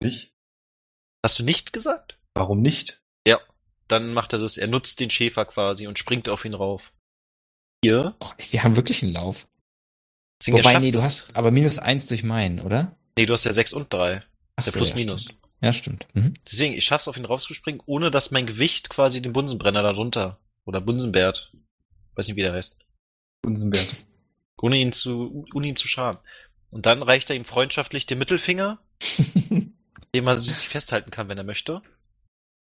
Nicht? Hast du nicht gesagt? Warum nicht? Dann macht er das, er nutzt den Schäfer quasi und springt auf ihn rauf. Hier. Oh, wir haben wirklich einen Lauf. Deswegen er Wobei, nee, du hast aber minus eins durch meinen, oder? Nee, du hast ja 6 und 3. Ach Der so, plus ja, minus. Stimmt. Ja, stimmt. Mhm. Deswegen, ich schaff's auf ihn rauszuspringen, ohne dass mein Gewicht quasi den Bunsenbrenner da drunter. Oder Bunsenbert. Weiß nicht, wie der heißt. Bunsenbert. Ohne ihn zu, ohne ihn zu schaden. Und dann reicht er ihm freundschaftlich den Mittelfinger, den man sich festhalten kann, wenn er möchte.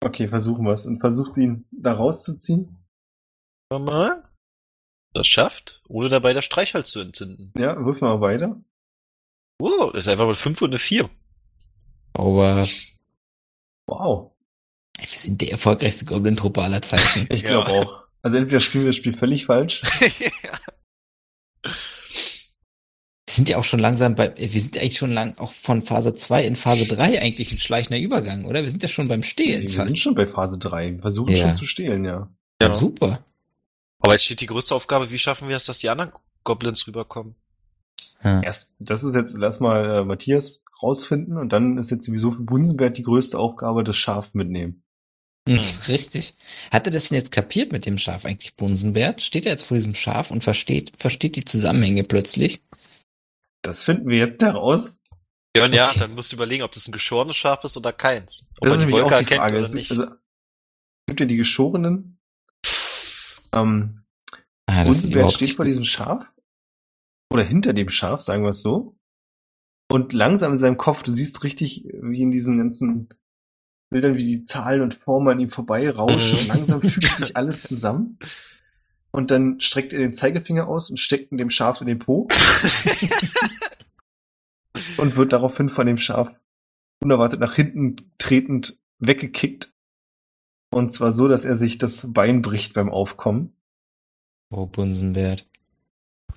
Okay, versuchen wir es. Und versucht ihn da rauszuziehen. Mal. Das schafft, ohne dabei das Streichholz zu entzünden. Ja, wirf mal weiter. Das ist einfach mal 5 und eine 4. Aber Wow. wir sind der erfolgreichste Goblin-Truppe aller Zeiten. Ich Ja. glaube auch. Also entweder spielen wir das Spiel völlig falsch. Wir sind ja auch schon langsam bei, wir sind eigentlich schon lang auch von Phase 2 in Phase 3 eigentlich ein schleichender Übergang, oder? Wir sind ja schon beim Stehlen wir fast. sind schon bei Phase 3. Wir versuchen Ja. schon zu stehlen, ja. ja, Ja. super. Aber jetzt steht die größte Aufgabe, wie schaffen wir es, dass die anderen Goblins rüberkommen? Ja. Erst, das ist jetzt erstmal äh, Matthias rausfinden und dann ist jetzt sowieso für Bunsenbert die größte Aufgabe, das Schaf mitnehmen. Hm, Richtig. Hat er das denn jetzt kapiert mit dem Schaf eigentlich, Bunsenbert? Steht er jetzt vor diesem Schaf und versteht, versteht die Zusammenhänge plötzlich? Das finden wir jetzt heraus. Ja, Okay. dann musst du überlegen, ob das ein geschorenes Schaf ist oder keins. Ob Das ist nämlich auch die Frage. oder Es, nicht. also, gibt ja die Geschorenen. Ähm, Ah, Bunsenbert steht vor diesem Schaf. Oder hinter dem Schaf, sagen wir es so. Und langsam in seinem Kopf, du siehst richtig, wie in diesen ganzen Bildern, wie die Zahlen und Formen an ihm vorbei rauschen. Mhm. Und langsam fügt sich alles zusammen. Und dann streckt er den Zeigefinger aus und steckt in dem Schaf in den Po und wird daraufhin von dem Schaf unerwartet nach hinten tretend weggekickt. Und zwar so, dass er sich das Bein bricht beim Aufkommen. Oh, Bunsenbert.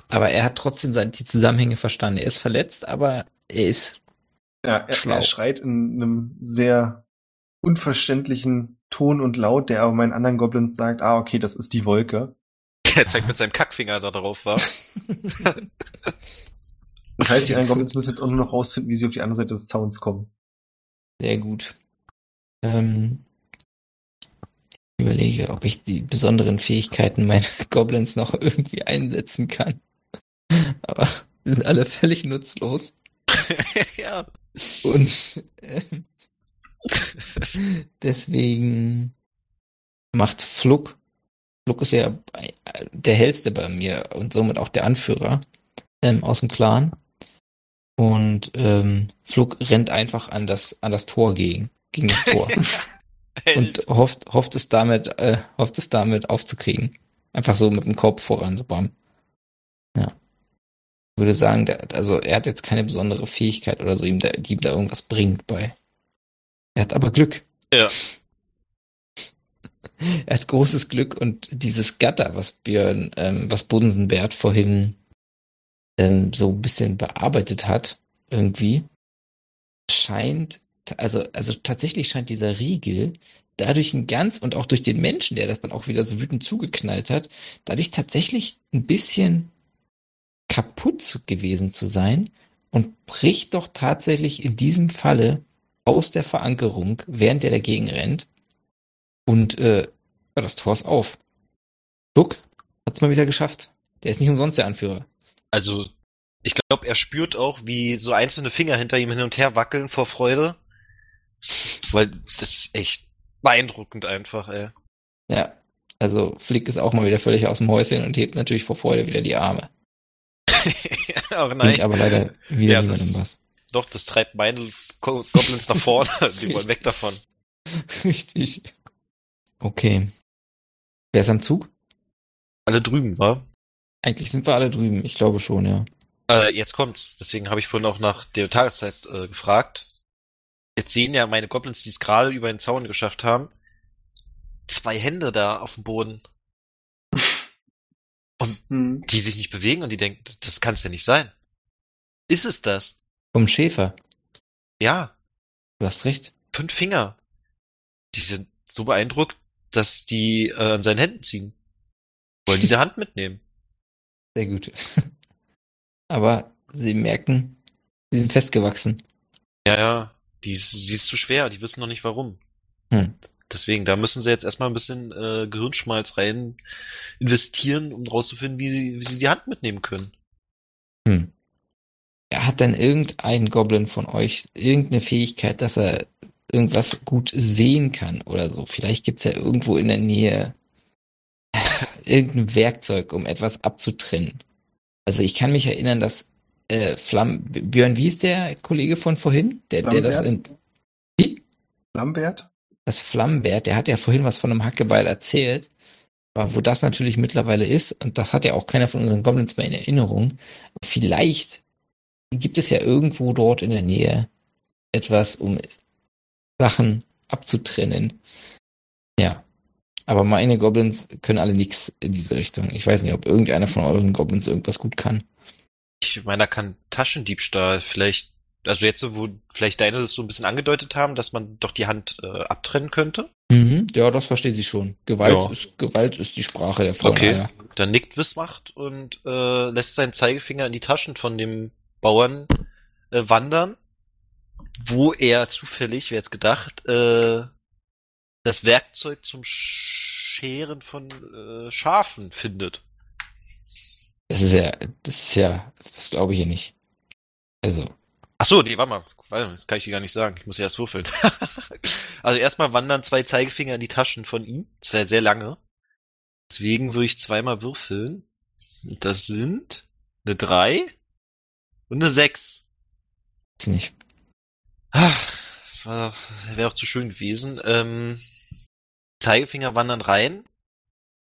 Aber er hat trotzdem die Zusammenhänge verstanden. Er ist verletzt, aber er ist Ja, er, Schlau. er schreit in einem sehr unverständlichen Ton und Laut, der aber meinen anderen Goblins sagt, ah, okay, das ist die Wolke. er zeigt mit seinem Kackfinger da drauf, war. Das heißt, die anderen Goblins müssen jetzt auch nur noch rausfinden, wie sie auf die andere Seite des Zauns kommen. sehr gut. Ähm, ich überlege, ob ich die besonderen Fähigkeiten meiner Goblins noch irgendwie einsetzen kann. Aber die sind alle völlig nutzlos. ja. Und deswegen macht Fluck. Fluck ist ja der hellste bei mir und somit auch der Anführer. ähm, aus dem Clan. Und ähm, Flug rennt einfach an das, an das Tor gegen, gegen das Tor. und hofft, hofft es damit, äh, hofft es damit aufzukriegen. Einfach so mit dem Kopf voran, so bam. Würde sagen, der, also er hat jetzt keine besondere Fähigkeit oder so, ihm da, die ihm da irgendwas bringt bei. Er hat aber Glück. Ja. Er hat großes Glück und dieses Gatter, was Björn, ähm, was Bunsenbert vorhin ähm, so ein bisschen bearbeitet hat, irgendwie, scheint, also, also tatsächlich scheint dieser Riegel dadurch ein ganz und auch durch den Menschen, der das dann auch wieder so wütend zugeknallt hat, dadurch tatsächlich ein bisschen kaputt gewesen zu sein und bricht doch tatsächlich in diesem Falle aus der Verankerung, während er dagegen rennt. Und äh, ja, das Tor ist auf. Guck, hat's mal wieder geschafft. Der ist nicht umsonst der Anführer. Also, ich glaube, er spürt auch, wie so einzelne Finger hinter ihm hin und her wackeln vor Freude. Weil das ist echt beeindruckend einfach, ey. Ja, also Flick ist auch mal wieder völlig aus dem Häuschen und hebt natürlich vor Freude wieder die Arme. Auch Bringt nein. aber leider wieder Ja, das- was. Doch, das treibt meine Go- Goblins nach vorne. Die wollen weg davon. Richtig. Okay. Wer ist am Zug? Alle drüben, wa? Eigentlich sind wir alle drüben. Ich glaube schon, ja. Äh, jetzt kommt's. Deswegen habe ich vorhin auch nach der Tageszeit äh, gefragt. Jetzt sehen ja meine Goblins, die es gerade über den Zaun geschafft haben, zwei Hände da auf dem Boden, Hm. die sich nicht bewegen und die denken, das, das kann's ja nicht sein. Ist es das? Vom Schäfer. Ja, Du hast recht. fünf Finger. Die sind so beeindruckt, dass die äh, an seinen Händen ziehen. Wollen diese Hand mitnehmen. Sehr gut. Aber sie merken, sie sind festgewachsen. Ja, ja. Die ist, die ist zu schwer, die wissen noch nicht warum. Hm. Deswegen, da müssen sie jetzt erstmal ein bisschen äh, Gehirnschmalz rein investieren, um rauszufinden, wie sie, wie sie die Hand mitnehmen können. Hm. Hat denn irgendein Goblin von euch irgendeine Fähigkeit, dass er irgendwas gut sehen kann oder so? Vielleicht gibt's ja irgendwo in der Nähe irgendein Werkzeug, um etwas abzutrennen. Also ich kann mich erinnern, dass äh, Flamm Björn, wie ist der Kollege von vorhin? Der, der das in, wie? Lambert? Das Flammenbert, der hat ja vorhin was von einem Hackebeil erzählt, aber wo das natürlich mittlerweile ist, und das hat ja auch keiner von unseren Goblins mehr in Erinnerung, vielleicht gibt es ja irgendwo dort in der Nähe etwas, um Sachen abzutrennen. Ja. Aber meine Goblins können alle nichts in diese Richtung. Ich weiß nicht, ob irgendeiner von euren Goblins irgendwas gut kann. Ich meine, da kann Taschendiebstahl vielleicht, also jetzt, wo vielleicht deine das so ein bisschen angedeutet haben, dass man doch die Hand äh, abtrennen könnte. Mhm, ja, das versteht sie schon. Gewalt Ja. ist Gewalt ist die Sprache der Frauen. Okay. Ja. Dann nickt Wismacht und äh, lässt seinen Zeigefinger in die Taschen von dem Bauern äh, wandern, wo er zufällig, wer jetzt gedacht, äh, das Werkzeug zum Scheren von äh, Schafen findet. Das ist ja, das ist ja, das glaube ich hier nicht. Also, Ach so, nee, warte mal. Das kann ich dir gar nicht sagen. Ich muss ja erst würfeln. also erstmal wandern zwei Zeigefinger in die Taschen von ihm. Das wäre sehr lange. Deswegen würde ich zweimal würfeln. Und das sind eine 3 und eine 6. weiß nicht. Ah, Das wäre auch zu schön gewesen. Ähm, Zeigefinger wandern rein.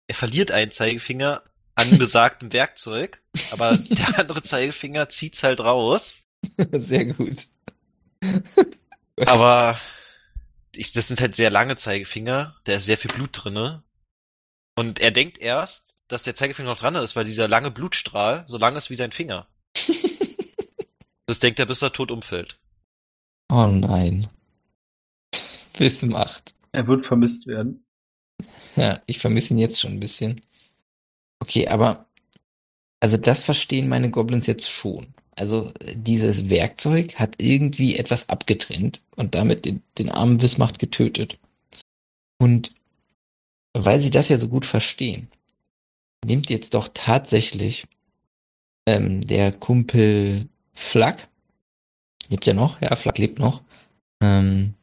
Er verliert einen Zeigefinger an besagtem Werkzeug, aber der andere Zeigefinger zieht's halt raus. Sehr gut. Aber ich, das sind halt sehr lange Zeigefinger, da ist sehr viel Blut drinne. Und er denkt erst, dass der Zeigefinger noch dran ist, weil dieser lange Blutstrahl so lang ist wie sein Finger. Das denkt er, bis er tot umfällt. Oh nein. Bis zum 8. Er wird vermisst werden. Ja, ich vermisse ihn jetzt schon ein bisschen. Okay, aber also das verstehen meine Goblins jetzt schon. Also dieses Werkzeug hat irgendwie etwas abgetrennt und damit den, den armen Wismacht getötet. Und weil sie das ja so gut verstehen, nimmt jetzt doch tatsächlich ähm, der Kumpel Flack, lebt ja noch, ja, Flack lebt noch, ähm,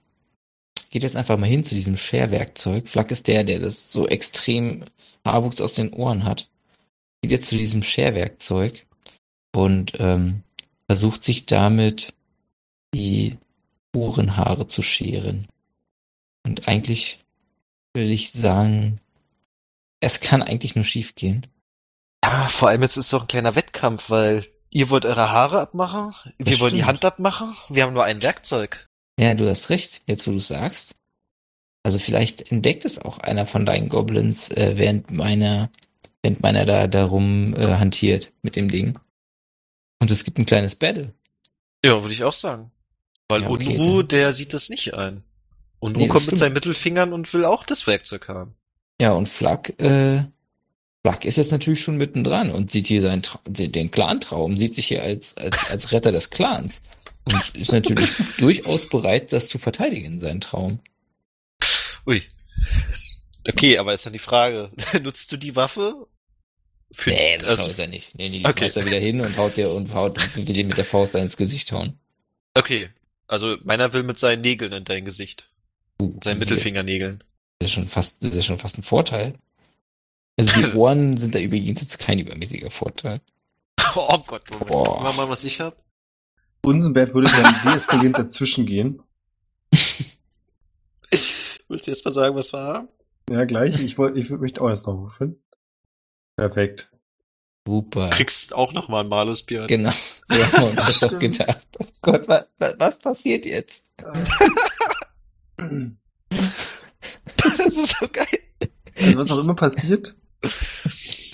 geht jetzt einfach mal hin zu diesem Scherwerkzeug. Flack ist der, der das so extrem Haarwuchs aus den Ohren hat. Geht jetzt zu diesem Scherwerkzeug und ähm, versucht sich damit die Ohrenhaare zu scheren. Und eigentlich will ich sagen, es kann eigentlich nur schief gehen. Ja, vor allem jetzt ist es doch ein kleiner Wettkampf, weil ihr wollt eure Haare abmachen, wir Das wollen die stimmt. Hand abmachen, wir haben nur ein Werkzeug. Ja, du hast recht, jetzt wo du sagst. Also vielleicht entdeckt es auch einer von deinen Goblins, äh, während meiner, während meiner da darum äh, hantiert mit dem Ding. Und es gibt ein kleines Battle. Ja, würde ich auch sagen. Weil Ja, okay, Unruh, dann. der sieht das nicht ein. Unruh Nee, kommt mit seinen Mittelfingern und will auch das Werkzeug haben. Ja, und Flak, äh, Flak ist jetzt natürlich schon mittendran und sieht hier seinen Tra den Clan-Traum, sieht sich hier als, als, als Retter des Clans und ist natürlich durchaus bereit, das zu verteidigen, seinen Traum. Ui. Okay, aber ist dann die Frage, nutzt du die Waffe? Für, Nee, das also, ist er nicht. Nee, nee, die Okay. schmeißt er wieder hin und haut dir und haut und will dir mit der Faust da ins Gesicht hauen. okay, also meiner will mit seinen Nägeln in dein Gesicht. Uh, Seinen Mittelfingernägeln. Das ist schon fast, das ist schon fast ein Vorteil. Also die Ohren sind da übrigens jetzt kein übermäßiger Vorteil. Oh Gott, Moment. Boah. Gucken wir mal, was ich hab. Bunsenbert würde dann deeskalierend dazwischen gehen. Willst du erst mal sagen, was wir haben? Ja, gleich. Ich wollte, ich möchte auch erst noch rufen. Perfekt. Super. Kriegst auch noch mal ein Malus, Björn. Genau. So haben wir uns das doch gedacht. Oh Gott, was, was passiert jetzt? das ist so geil. Also was auch immer passiert,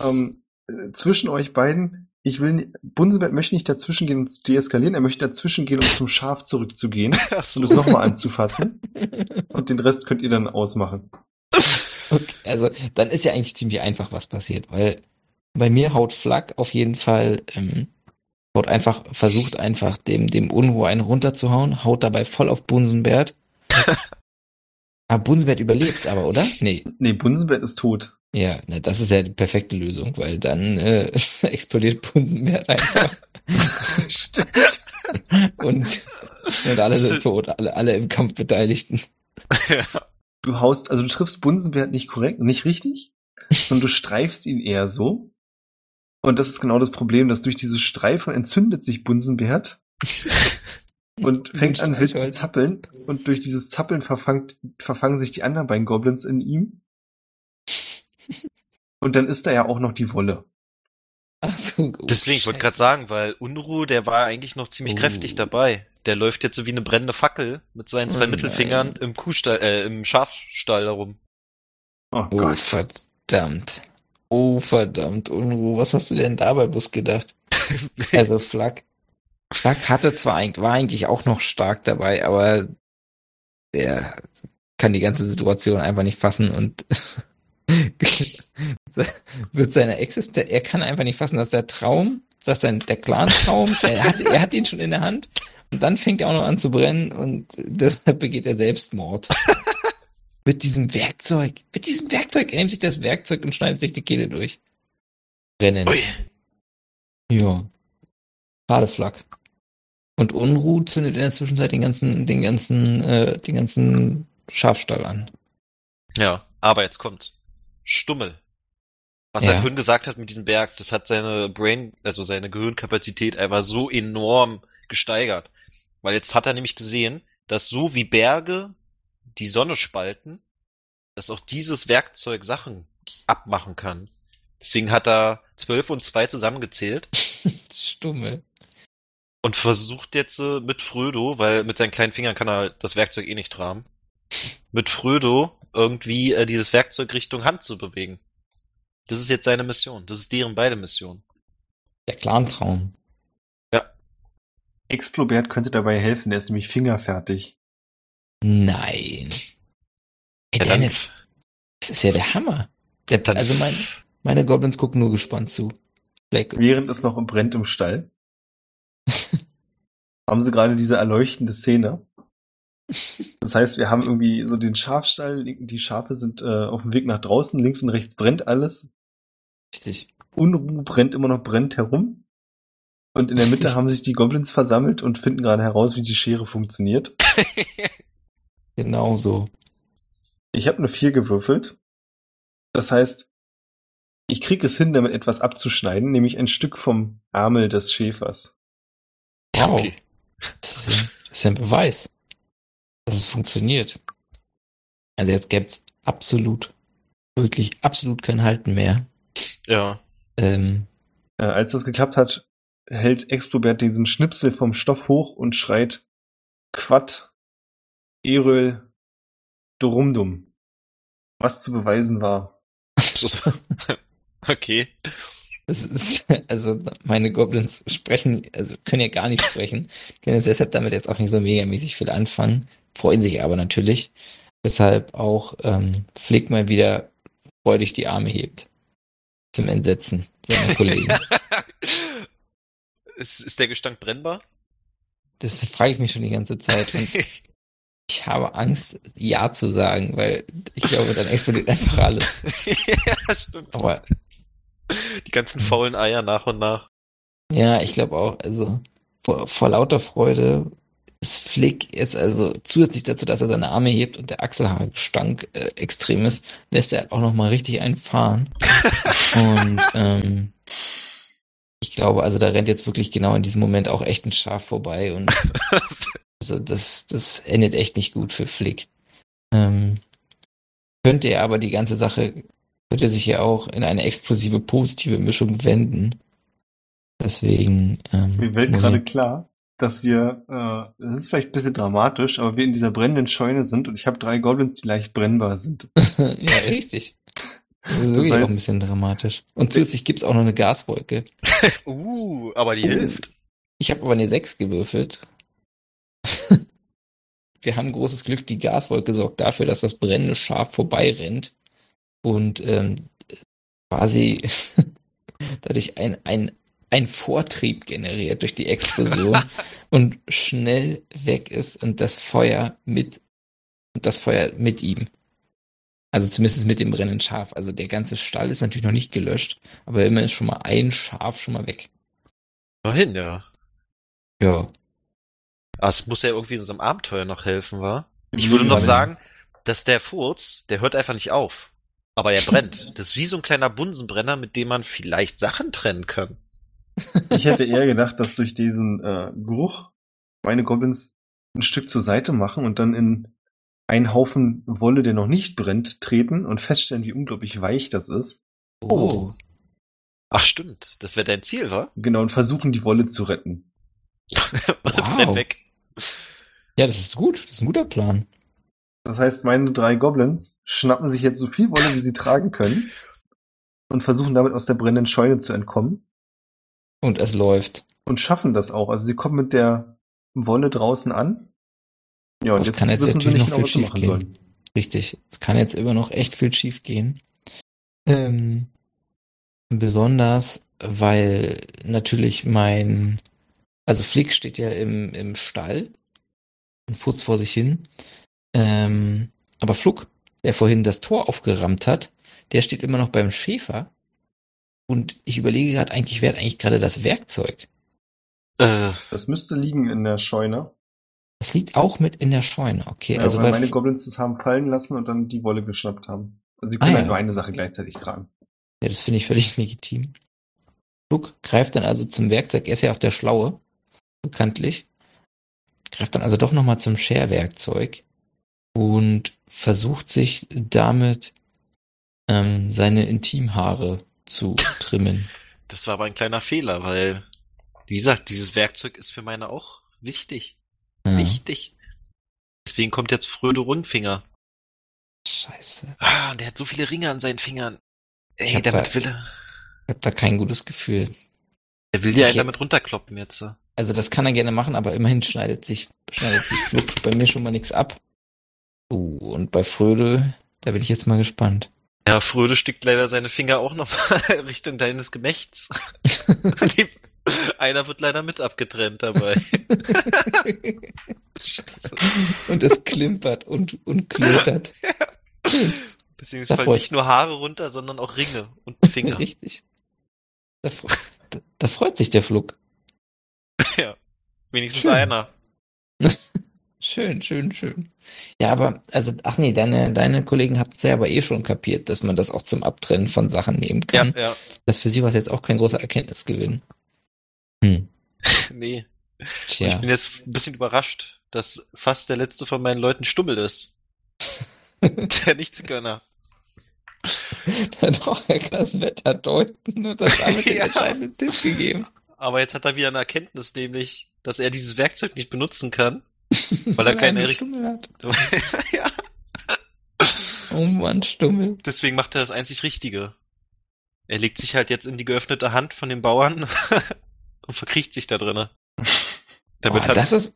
ähm, äh, zwischen euch beiden, ich will, Bunsenbert möchte nicht dazwischen gehen, um zu deeskalieren, er möchte dazwischen gehen, um zum Schaf zurückzugehen so. und es nochmal anzufassen. Und den Rest könnt ihr dann ausmachen. Okay, also dann ist ja eigentlich ziemlich einfach, was passiert, weil bei mir haut Flak auf jeden Fall, ähm, haut einfach, versucht einfach dem, dem Unruhe einen runterzuhauen, haut dabei voll auf Bunsenbert. aber Bunsenbert überlebt aber, oder? Nee. Nee, Bunsenbert ist tot. Ja, na, das ist ja die perfekte Lösung, weil dann äh, explodiert Bunsenbert einfach Stimmt. und, und alle sind tot, alle, alle im Kampf Beteiligten. ja. Du haust, also du triffst Bunsenbert nicht korrekt, nicht richtig, sondern du streifst ihn eher so. Und das ist genau das Problem, dass durch diese Streifen entzündet sich Bunsenbert und fängt an wild zu zappeln. Und durch dieses Zappeln verfangt, verfangen sich die anderen beiden Goblins in ihm. Und dann ist da ja auch noch die Wolle. Ach so, oh, Deswegen, ich wollte gerade sagen, weil Unruh, der war eigentlich noch ziemlich Oh. kräftig dabei. Der läuft jetzt so wie eine brennende Fackel mit seinen zwei Oh Mittelfingern nein. im Kuhstall, äh, im Schafstall herum. Oh Oh, Gott. verdammt. Oh, verdammt, Unruhe. Was hast du denn dabei bloß gedacht? Also, Flak. Flak hatte zwar eigentlich, war eigentlich auch noch stark dabei, aber der kann die ganze Situation einfach nicht fassen und wird seine Existenz, er kann einfach nicht fassen, dass der Traum, dass sein, der Clan-Traum, er hat, er hat ihn schon in der Hand und dann fängt er auch noch an zu brennen und deshalb begeht er Selbstmord. mit diesem Werkzeug, mit diesem Werkzeug, er nimmt sich das Werkzeug und schneidet sich die Kehle durch. Rennen. Ui. Ja. Schade Flak. Und Unruh zündet in der Zwischenzeit den ganzen, den ganzen, äh, den ganzen Schafstall an. Ja, aber jetzt kommt's. Stummel. Was Ja. er vorhin gesagt hat mit diesem Berg, das hat seine Brain, also seine Gehirnkapazität einfach so enorm gesteigert. Weil jetzt hat er nämlich gesehen, dass so wie Berge die Sonne spalten, dass auch dieses Werkzeug Sachen abmachen kann. Deswegen hat er zwölf und zwei zusammengezählt Stummel. und versucht jetzt äh, mit Frödo, weil mit seinen kleinen Fingern kann er das Werkzeug eh nicht tragen, mit Frödo irgendwie äh, dieses Werkzeug Richtung Hand zu bewegen. Das ist jetzt seine Mission. Das ist deren beide Mission. Der Clan-Traum. Explobert könnte dabei helfen, er ist nämlich fingerfertig. Nein. Ey, Ja, dann, das ist ja der Hammer. Der, dann also mein, meine Goblins gucken nur gespannt zu. Weg. Während es noch brennt im Stall, haben sie gerade diese erleuchtende Szene. Das heißt, wir haben irgendwie so den Schafstall, die Schafe sind äh, auf dem Weg nach draußen, links und rechts brennt alles. Richtig. Unruhe brennt immer noch brennt herum. Und in der Mitte haben sich die Goblins versammelt und finden gerade heraus, wie die Schere funktioniert. Genau so. Ich habe eine vier gewürfelt. Das heißt, Ich krieg es hin, damit etwas abzuschneiden, nämlich ein Stück vom Ärmel des Schäfers. Wow. Okay. Das ist, ja- das ist ein Beweis, dass es funktioniert. Also jetzt gibt's absolut, wirklich absolut kein Halten mehr. Ja. Ähm, Äh, als das geklappt hat, hält Explobert diesen Schnipsel vom Stoff hoch und schreit Quad Eröl Dorumdum. Was zu beweisen war. Okay. ist, also meine Goblins sprechen, also können ja gar nicht sprechen, können deshalb damit jetzt auch nicht so megamäßig viel anfangen, freuen sich aber natürlich, weshalb auch ähm, Flick mal wieder freudig die Arme hebt. Zum Entsetzen seiner Kollegen. ist, ist der Gestank brennbar? Das frage ich mich schon die ganze Zeit. Und ich habe Angst, Ja zu sagen, weil ich glaube, dann explodiert einfach alles. ja, stimmt. Aber Die ganzen faulen Eier nach und nach. ja, ich glaube auch, also vor, vor lauter Freude ist Flick jetzt also zusätzlich dazu, dass er seine Arme hebt und der Achselhaargestank äh, extrem ist, lässt er auch nochmal richtig einen fahren. Und ähm, ich glaube, also da rennt jetzt wirklich genau in diesem Moment auch echt ein Schaf vorbei und also das, das endet echt nicht gut für Flick. Ähm, könnte er aber die ganze Sache, könnte sich ja auch in eine explosive positive Mischung wenden. Deswegen, ähm, Mir wird gerade klar, dass wir, äh, das ist vielleicht ein bisschen dramatisch, aber wir in dieser brennenden Scheune sind und ich habe drei Goblins, die leicht brennbar sind. ja, richtig. Das ist wirklich heißt- auch ein bisschen dramatisch. Und zusätzlich gibt's auch noch eine Gaswolke. uh, aber die hilft. Ich habe aber eine 6 gewürfelt. Wir haben großes Glück, die Gaswolke sorgt dafür, dass das brennende Schaf vorbeirennt und ähm, quasi dadurch ein, ein, ein Vortrieb generiert durch die Explosion und schnell weg ist und das Feuer mit und das Feuer mit ihm. Also zumindest mit dem brennenden Schaf. Also der ganze Stall ist natürlich noch nicht gelöscht, aber immerhin ist schon mal ein Schaf schon mal weg. Immerhin, ja. Ja. Aber es muss ja irgendwie in unserem Abenteuer noch helfen, wa? Ich würde noch sagen, dass der Furz, der hört einfach nicht auf. Aber er brennt. Das ist wie so ein kleiner Bunsenbrenner, mit dem man vielleicht Sachen trennen kann. Ich hätte eher gedacht, dass durch diesen äh, Geruch meine Goblins ein Stück zur Seite machen und dann in einen Haufen Wolle, der noch nicht brennt, treten und feststellen, wie unglaublich weich das ist. Oh. Ach stimmt, das wäre dein Ziel, wa? Genau, und versuchen, die Wolle zu retten. Wow. weg. Ja, das ist gut. Das ist ein guter Plan. Das heißt, meine drei Goblins schnappen sich jetzt so viel Wolle, wie sie tragen können und versuchen damit aus der brennenden Scheune zu entkommen Und es läuft. und schaffen das auch. Also sie kommen mit der Wolle draußen an. Ja, und Das jetzt, kann jetzt wissen sie natürlich nicht noch genau, was sie viel machen schief sollen. Richtig. Es kann jetzt immer noch echt viel schief gehen. Ähm, besonders, weil natürlich mein, also Flick steht ja im, im Stall und furzt vor sich hin. Ähm, aber Fluck, der vorhin das Tor aufgerammt hat, der steht immer noch beim Schäfer. Und ich überlege gerade eigentlich, wer hat eigentlich gerade das Werkzeug? Äh, Das müsste liegen in der Scheune. Das liegt auch mit in der Scheune, okay. Ja, also weil meine Goblins das haben fallen lassen und dann die Wolle geschnappt haben. Also sie können Ah, halt ja. nur eine Sache gleichzeitig tragen. Ja, das finde ich völlig legitim. Fluck greift dann also zum Werkzeug. Er ist ja auch der Schlaue, bekanntlich. Greift dann also doch nochmal zum Scherwerkzeug und versucht sich damit ähm, seine Intimhaare zu trimmen. das war aber ein kleiner Fehler, weil, wie gesagt, dieses Werkzeug ist für meine auch wichtig. Ja. Wichtig. Deswegen kommt jetzt Fröde Rundfinger. Scheiße. Ah, der hat so viele Ringe an seinen Fingern. Ey, hab damit da- will er. Ich habe da kein gutes Gefühl. Der will dir einen damit runterkloppen jetzt. Also das kann er gerne machen, aber immerhin schneidet sich, schneidet sich bei mir schon mal nichts ab. Uh, und bei Fröde, da bin ich jetzt mal gespannt. Ja, Fröde steckt leider seine Finger auch noch mal Richtung deines Gemächts. Einer wird leider mit abgetrennt dabei. Und es klimpert und, und klötert. Fallen freut- nicht nur Haare runter, sondern auch Ringe und Finger. Richtig. Da, da, da freut sich der Fluck. ja. Wenigstens Schön. einer. Schön, schön, schön. Ja, aber, also, ach nee, deine, deine Kollegen hatten es ja aber eh schon kapiert, dass man das auch zum Abtrennen von Sachen nehmen Ja, kann. ja. Das für sie war jetzt auch kein großer Erkenntnisgewinn. Hm. Nee. Und Ich Tja. bin jetzt ein bisschen überrascht, dass fast der letzte von meinen Leuten Stummel ist. Der Nichtsgönner. Doch, er kann das Wetter deuten und das damit den Ja. entscheidenden Tipp gegeben. Aber jetzt hat er wieder eine Erkenntnis, nämlich, dass er dieses Werkzeug nicht benutzen kann. Weil er keine Stummel hat. ja. Oh Mann, Stummel. Deswegen macht er das einzig Richtige. Er legt sich halt jetzt in die geöffnete Hand von den Bauern und verkriecht sich da drinne. Damit Boah, hat, das ist,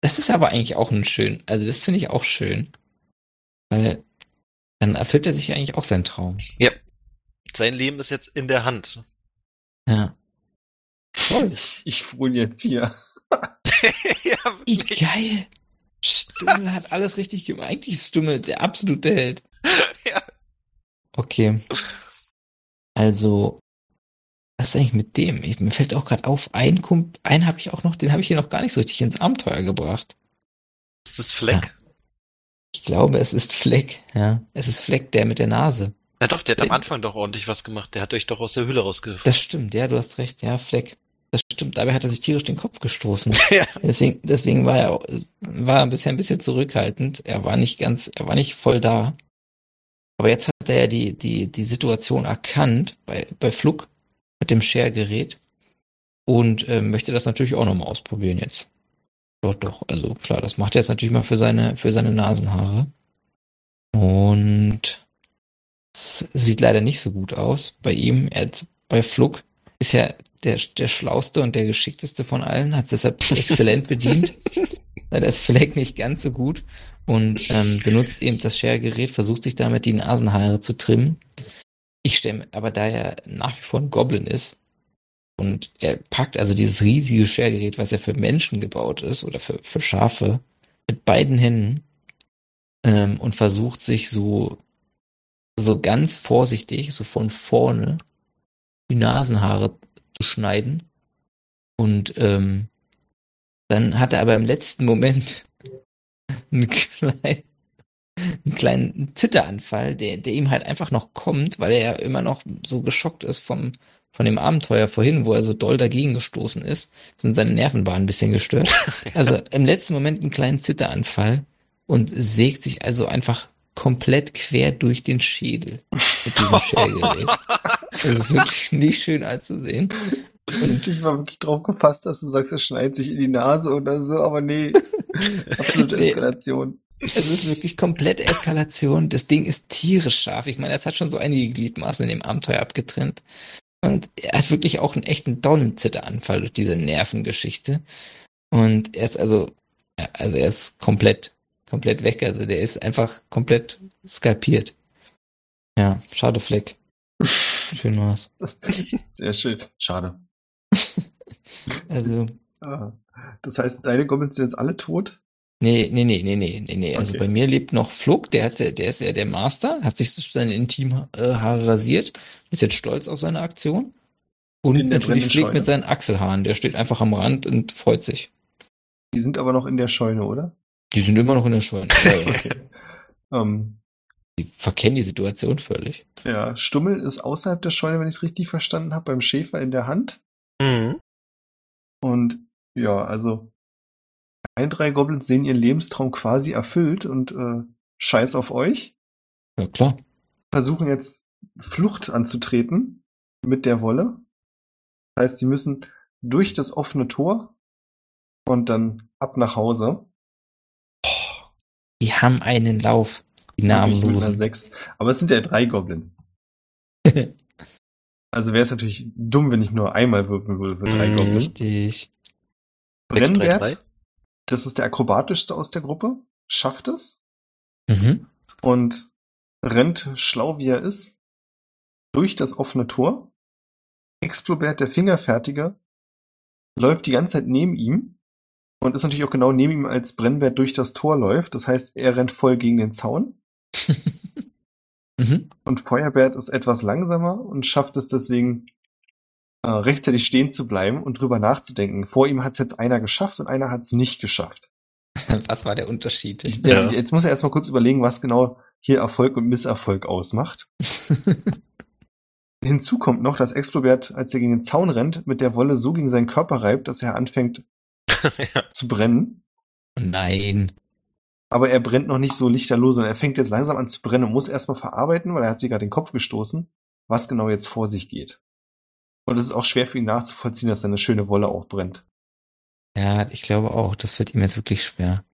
das ist aber eigentlich auch ein schön, also das finde ich auch schön. Weil dann erfüllt er sich eigentlich auch seinen Traum. sein Leben ist jetzt in der Hand. Ja. Toll. Ich, ich wohne jetzt hier. ja, geil. Stummel hat alles richtig gemacht. Eigentlich ist Stummel der absolute Held. Ja. Okay. Also, was ist eigentlich mit dem? Ich, mir fällt auch gerade auf, einen Kump, einen habe ich auch noch, den habe ich hier noch gar nicht so richtig ins Abenteuer gebracht. Ist das Fleck? Ich glaube, es ist Fleck, ja. Es ist Fleck, der mit der Nase. Ja. doch, der hat am Anfang doch ordentlich was gemacht. Der hat euch doch aus der Hülle rausgeführt. Das stimmt, ja, du hast recht, ja, Fleck. Das stimmt, dabei hat er sich tierisch den Kopf gestoßen. ja. Deswegen, deswegen war er, war er bisher ein bisschen zurückhaltend. Er war nicht ganz, er war nicht voll da. Aber jetzt hat er ja die, die, die Situation erkannt bei, bei Flug mit dem Share-Gerät und ähm, möchte das natürlich auch nochmal ausprobieren jetzt. Doch, doch, also klar, das macht er jetzt natürlich mal für seine, für seine Nasenhaare. Und es sieht leider nicht so gut aus bei ihm. Er hat, bei Flug ist ja der, der schlauste und der geschickteste von allen, hat es deshalb exzellent bedient. Da ist Fleck nicht ganz so gut und ähm, benutzt eben das Share-Gerät, versucht sich damit die Nasenhaare zu trimmen. Ich stelle aber da er nach wie vor ein Goblin ist und er packt also dieses riesige Share-Gerät, was ja für Menschen gebaut ist oder für, für Schafe, mit beiden Händen ähm, und versucht sich so, so ganz vorsichtig, so von vorne, die Nasenhaare zu schneiden. Und ähm, dann hat er aber im letzten Moment einen kleinen, einen kleinen Zitteranfall, der, der ihm halt einfach noch kommt, weil er ja immer noch so geschockt ist vom, von dem Abenteuer vorhin, wo er so doll dagegen gestoßen ist, sind seine Nervenbahnen ein bisschen gestört. Also im letzten Moment einen kleinen Zitteranfall und sägt sich also einfach komplett quer durch den Schädel mit diesem Shell-Gerät. Das ist wirklich nicht schön anzusehen. Und Ich war wirklich drauf gefasst, dass du sagst, er schneidet sich in die Nase oder so, aber nee. Absolute Nee. Eskalation. es ist wirklich komplette Eskalation. Das Ding ist tierisch scharf. Ich meine, es hat schon so einige Gliedmaßen in dem Abenteuer abgetrennt. Und er hat wirklich auch einen echten Daunenzitteranfall durch diese Nervengeschichte. Und er ist also, ja, also er ist komplett, komplett weg. Also der ist einfach komplett skalpiert. Ja, schade Fleck. Schön war's. Sehr schön. Schade. Also, Ah. Das heißt, deine Goblins sind jetzt alle tot? nee, nee, nee, nee, nee, nee, nee. Also Okay. bei mir lebt noch Flug, der hat, der ist ja der Master, hat sich seine Intimhaare rasiert, ist jetzt stolz auf seine Aktion. Und In natürlich Scheune. mit seinen Achselhaaren, der steht einfach am Rand und freut sich. Die sind aber noch in der Scheune, oder? Die sind immer noch in der Scheune. Okay. ähm, Die verkennen die Situation völlig. ja, Stummel ist außerhalb der Scheune, wenn ich es richtig verstanden habe, beim Schäfer in der Hand. Mhm. Und ja, also ein, drei Goblins sehen ihren Lebenstraum quasi erfüllt und äh, scheiß auf euch. Ja, klar. Versuchen jetzt Flucht anzutreten mit der Wolle. Das heißt, sie müssen durch das offene Tor und dann ab nach Hause. Die haben einen Lauf. Die Namenlosen. sechs. Aber es sind ja drei Goblins. Also wäre es natürlich dumm, wenn ich nur einmal würfeln würde für drei. Goblins. Richtig. Brennwert, das ist der akrobatischste aus der Gruppe, schafft es Mhm. und rennt schlau wie er ist durch das offene Tor. Explobert der Fingerfertige läuft die ganze Zeit neben ihm und ist natürlich auch genau neben ihm, als Brennwert durch das Tor läuft. Das heißt, er rennt voll gegen den Zaun mhm. und Feuerbert ist etwas langsamer und schafft es deswegen äh, rechtzeitig stehen zu bleiben und drüber nachzudenken. Vor ihm hat es jetzt einer geschafft und einer hat es nicht geschafft. Was war der Unterschied? Ich, ja. Ja. Jetzt muss er erstmal kurz überlegen, was genau hier Erfolg und Misserfolg ausmacht. Hinzu kommt noch, dass Explobert, als er gegen den Zaun rennt, mit der Wolle so gegen seinen Körper reibt, dass er anfängt ja. zu brennen. Nein. Aber er brennt noch nicht so lichterlos, sondern er fängt jetzt langsam an zu brennen und muss erstmal verarbeiten, weil er hat sich gerade den Kopf gestoßen, was genau jetzt vor sich geht. Und es ist auch schwer für ihn nachzuvollziehen, dass seine schöne Wolle auch brennt. Ja, ich glaube auch. Das fällt ihm jetzt wirklich schwer.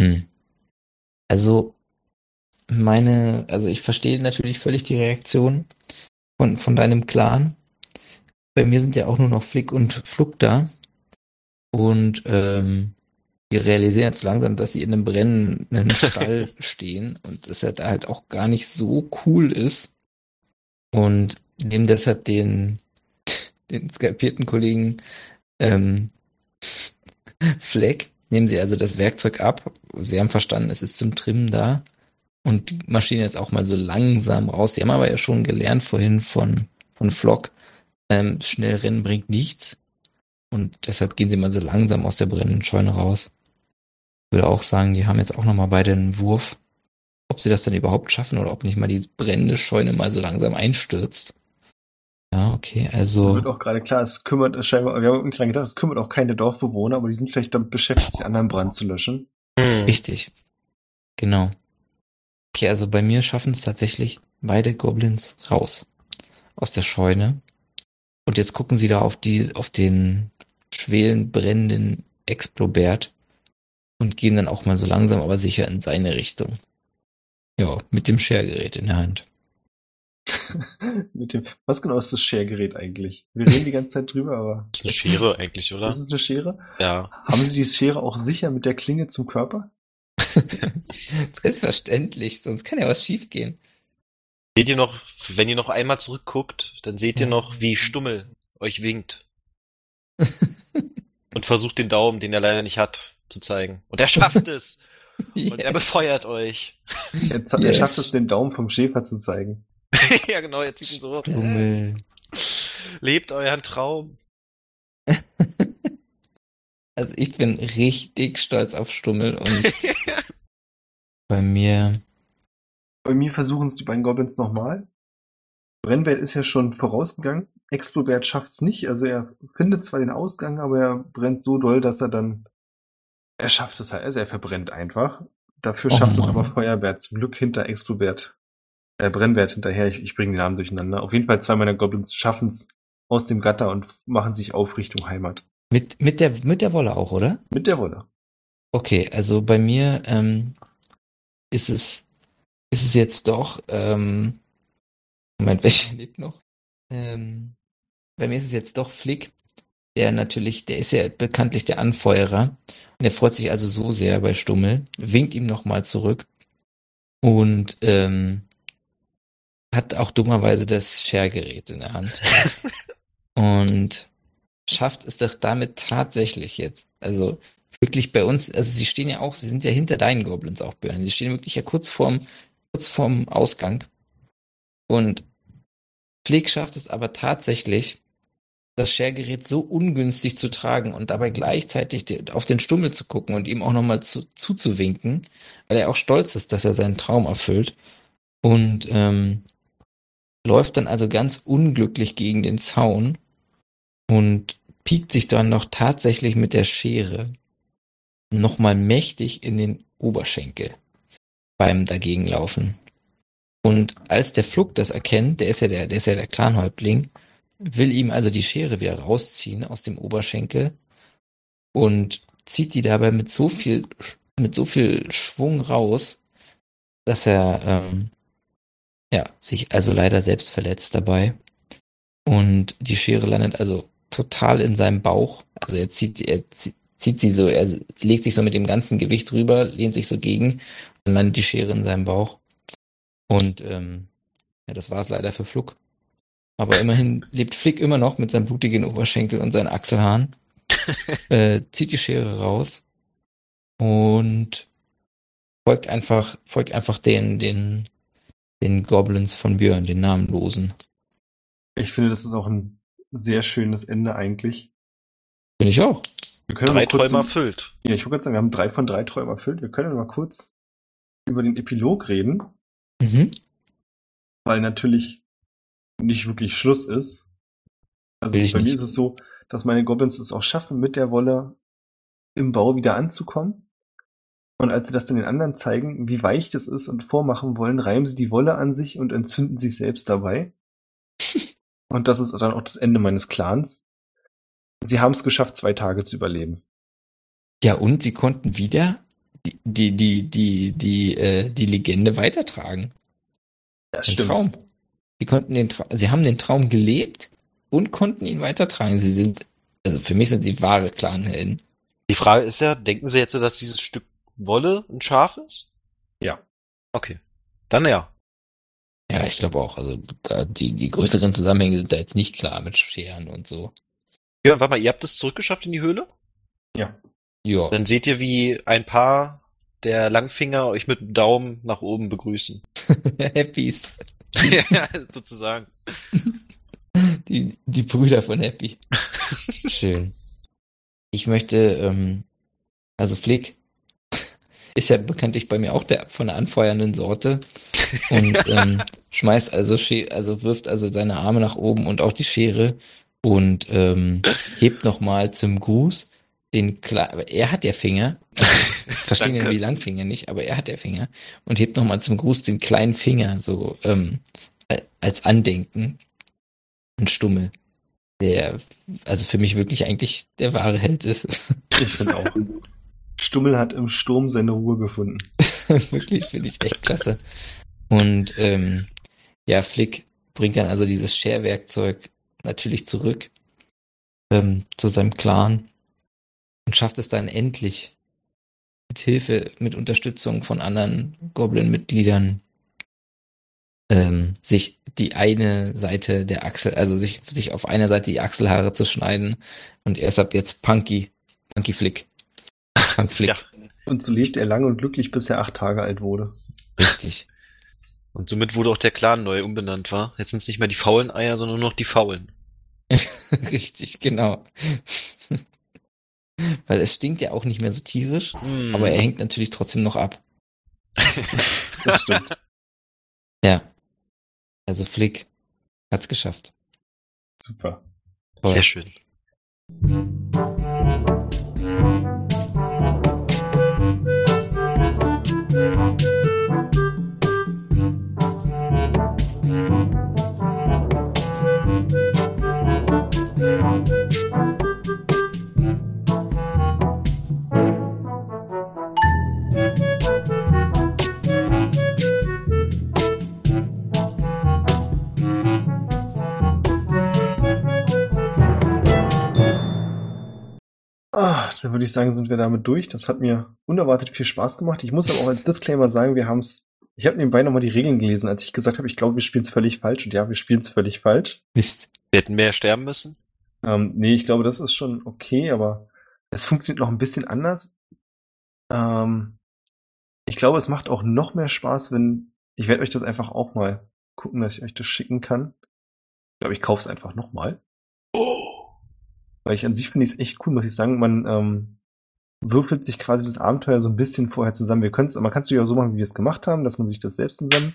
Hm. Also, meine, also ich verstehe natürlich völlig die Reaktion von, von deinem Clan. Bei mir sind ja auch nur noch Flick und Fluck da. Und ähm, wir realisieren jetzt langsam, dass sie in einem brennenden Stall stehen und es halt, halt auch gar nicht so cool ist. Und nehmen deshalb den, den skalpierten Kollegen ähm, Fleck, nehmen sie also das Werkzeug ab. Sie haben verstanden, es ist zum Trimmen da und marschieren jetzt auch mal so langsam raus. Sie haben aber ja schon gelernt vorhin von, von Flock, ähm, schnell rennen bringt nichts. Und deshalb gehen sie mal so langsam aus der brennenden Scheune raus. Ich würde auch sagen, die haben jetzt auch nochmal beide einen Wurf. Ob sie das dann überhaupt schaffen oder ob nicht mal die brennende Scheune mal so langsam einstürzt. Ja, okay, Da also. wird auch gerade klar, es kümmert es scheinbar, wir haben nicht dran gedacht, es kümmert auch keine Dorfbewohner, aber die sind vielleicht damit beschäftigt, den anderen Brand zu löschen. Hm. Richtig. Genau. Okay, also bei mir schaffen es tatsächlich beide Goblins raus aus der Scheune. Und jetzt gucken sie da auf die, auf den schwelen, brennenden Explobert und gehen dann auch mal so langsam, aber sicher in seine Richtung. Ja, mit dem Schergerät in der Hand. Mit dem, was genau ist das Schergerät eigentlich? Wir reden die ganze Zeit drüber, aber Das ist eine Schere eigentlich, oder? das ist eine Schere. Ja. Haben Sie die Schere auch sicher mit der Klinge zum Körper? Selbstverständlich, sonst kann ja was schiefgehen. Seht ihr noch, wenn ihr noch einmal zurückguckt, dann seht ihr noch, wie Stummel euch winkt. Und versucht den Daumen, den er leider nicht hat, zu zeigen. Und er schafft es! Und er befeuert euch. Er, er Yes. schafft es, den Daumen vom Schäfer zu zeigen. ja, genau, er zieht ihn so. Stummel. Lebt euren Traum. Also ich bin richtig stolz auf Stummel und bei mir, Bei mir versuchen es die beiden Goblins nochmal. Brennbert ist ja schon vorausgegangen. Explobert schafft's nicht. Also er findet zwar den Ausgang, aber er brennt so doll, dass er dann. Er schafft es halt. Also er verbrennt einfach. Dafür Oh schafft es Mann. aber Feuerbert zum Glück hinter Explobert. Äh, Brennbert hinterher. Ich, ich bringe die Namen durcheinander. Auf jeden Fall zwei meiner Goblins schaffen es aus dem Gatter und machen sich auf Richtung Heimat. mit, mit der, mit der Wolle auch, oder? Mit der Wolle. Okay, also bei mir ähm, ist es ist es jetzt doch ähm, Moment, welcher lebt noch? Ähm, bei mir ist es jetzt doch Flick, der natürlich, der ist ja bekanntlich der Anfeuerer und der freut sich also so sehr bei Stummel, winkt ihm nochmal zurück und ähm, hat auch dummerweise das Schergerät in der Hand und schafft es doch damit tatsächlich jetzt, also wirklich bei uns, also sie stehen ja auch, sie sind ja hinter deinen Goblins auch, Björn. Sie stehen wirklich ja kurz vorm, kurz vorm Ausgang. Und Flick schafft es aber tatsächlich, das Schergerät so ungünstig zu tragen und dabei gleichzeitig auf den Stummel zu gucken und ihm auch nochmal zu, zuzuwinken, weil er auch stolz ist, dass er seinen Traum erfüllt. Und ähm, läuft dann also ganz unglücklich gegen den Zaun und piekt sich dann noch tatsächlich mit der Schere nochmal mächtig in den Oberschenkel beim Dagegenlaufen. Und als der Flug das erkennt, der ist ja der, der ist ja der Clanhäuptling, will ihm also die Schere wieder rausziehen aus dem Oberschenkel und zieht die dabei mit so viel, mit so viel Schwung raus, dass er ähm, ja, sich also leider selbst verletzt dabei. Und die Schere landet also total in seinem Bauch. Also er zieht, er zieht, zieht sie so, er legt sich so mit dem ganzen Gewicht rüber, lehnt sich so gegen, dann landet die Schere in seinem Bauch. Und ähm, ja, das war es leider für Fluck. Aber immerhin lebt Flick immer noch mit seinem blutigen Oberschenkel und seinen Achselhaaren. äh, zieht die Schere raus und folgt einfach, folgt einfach den, den, den Goblins von Björn, den Namenlosen. Ich finde, das ist auch ein sehr schönes Ende eigentlich. Finde ich auch. Wir können Drei mal kurz Träume erfüllt. Ja, ich wollte gerade sagen, wir haben drei von drei Träumen erfüllt. Wir können mal kurz über den Epilog reden, Mhm. weil natürlich nicht wirklich Schluss ist. Also bei mir nicht. ist es so, dass meine Goblins es auch schaffen, mit der Wolle im Bau wieder anzukommen. Und als sie das dann den anderen zeigen, wie weich das ist und vormachen wollen, reiben sie die Wolle an sich und entzünden sich selbst dabei. und das ist dann auch das Ende meines Clans. Sie haben es geschafft, zwei Tage zu überleben. Ja, und sie konnten wieder die, die, die, die, die, äh, die Legende weitertragen. Das Den Traum. Sie konnten den Tra sie haben den Traum gelebt und konnten ihn weitertragen. Sie sind, also für mich sind sie wahre Clanhelden. Die Frage ist ja, denken Sie jetzt, dass dieses Stück Wolle ein Schaf ist? Ja. Okay. Dann ja. Ja, ich glaube auch. Also da, die, die größeren Zusammenhänge sind da jetzt nicht klar mit Scheren und so. Ja, warte mal, ihr habt es zurückgeschafft in die Höhle? Ja. Ja. Dann seht ihr, wie ein paar der Langfinger euch mit dem Daumen nach oben begrüßen. Happys. ja, sozusagen. Die, die Brüder von Happy. Schön. Ich möchte, ähm, also Flick ist ja bekanntlich bei mir auch der von der anfeuernden Sorte und ähm, schmeißt also, also wirft also seine Arme nach oben und auch die Schere und ähm, hebt nochmal zum Gruß den Kle aber er hat ja Finger, verstehen ja die Langfinger nicht, aber er hat ja Finger und hebt nochmal zum Gruß den kleinen Finger so ähm, äh, als Andenken und Stummel, der also für mich wirklich eigentlich der wahre Held ist. Ich finde auch. Stummel hat im Sturm seine Ruhe gefunden. Wirklich, finde ich echt klasse. Und ähm, ja, Flick bringt dann also dieses Scherwerkzeug natürlich zurück ähm, zu seinem Clan und schafft es dann endlich mit Hilfe, mit Unterstützung von anderen Goblin-Mitgliedern ähm, sich die eine Seite der Achsel, also sich, sich auf einer Seite die Achselhaare zu schneiden und er ist ab jetzt Punky, Punky Flick. Punk Flick. Ja. Und so lebt er lange und glücklich, bis er acht Tage alt wurde. Richtig. Und somit wurde auch der Clan neu umbenannt, war. Jetzt sind es nicht mehr die faulen Eier, sondern nur noch die faulen. Richtig, genau. Weil es stinkt ja auch nicht mehr so tierisch, Hm. aber er hängt natürlich trotzdem noch ab. Das stimmt. Ja. Also Flick hat's geschafft. Super. Toll. Sehr schön. Dann würde ich sagen, sind wir damit durch. Das hat mir unerwartet viel Spaß gemacht. Ich muss aber auch als Disclaimer sagen, wir haben es. Ich habe nebenbei nochmal die Regeln gelesen, als ich gesagt habe, ich glaube, wir spielen es völlig falsch. Und ja, wir spielen es völlig falsch. Mist. Wir hätten mehr sterben müssen. Ähm, nee, ich glaube, das ist schon okay, aber es funktioniert noch ein bisschen anders. Ähm, ich glaube, es macht auch noch mehr Spaß, wenn. Ich werde euch das einfach auch mal gucken, dass ich euch das schicken kann. Ich glaube, ich kaufe es einfach nochmal. Weil ich an sich finde ich es echt cool, muss ich sagen. Man ähm, würfelt sich quasi das Abenteuer so ein bisschen vorher zusammen. Wir können man kann es natürlich auch so machen, wie wir es gemacht haben, dass man sich das selbst zusammen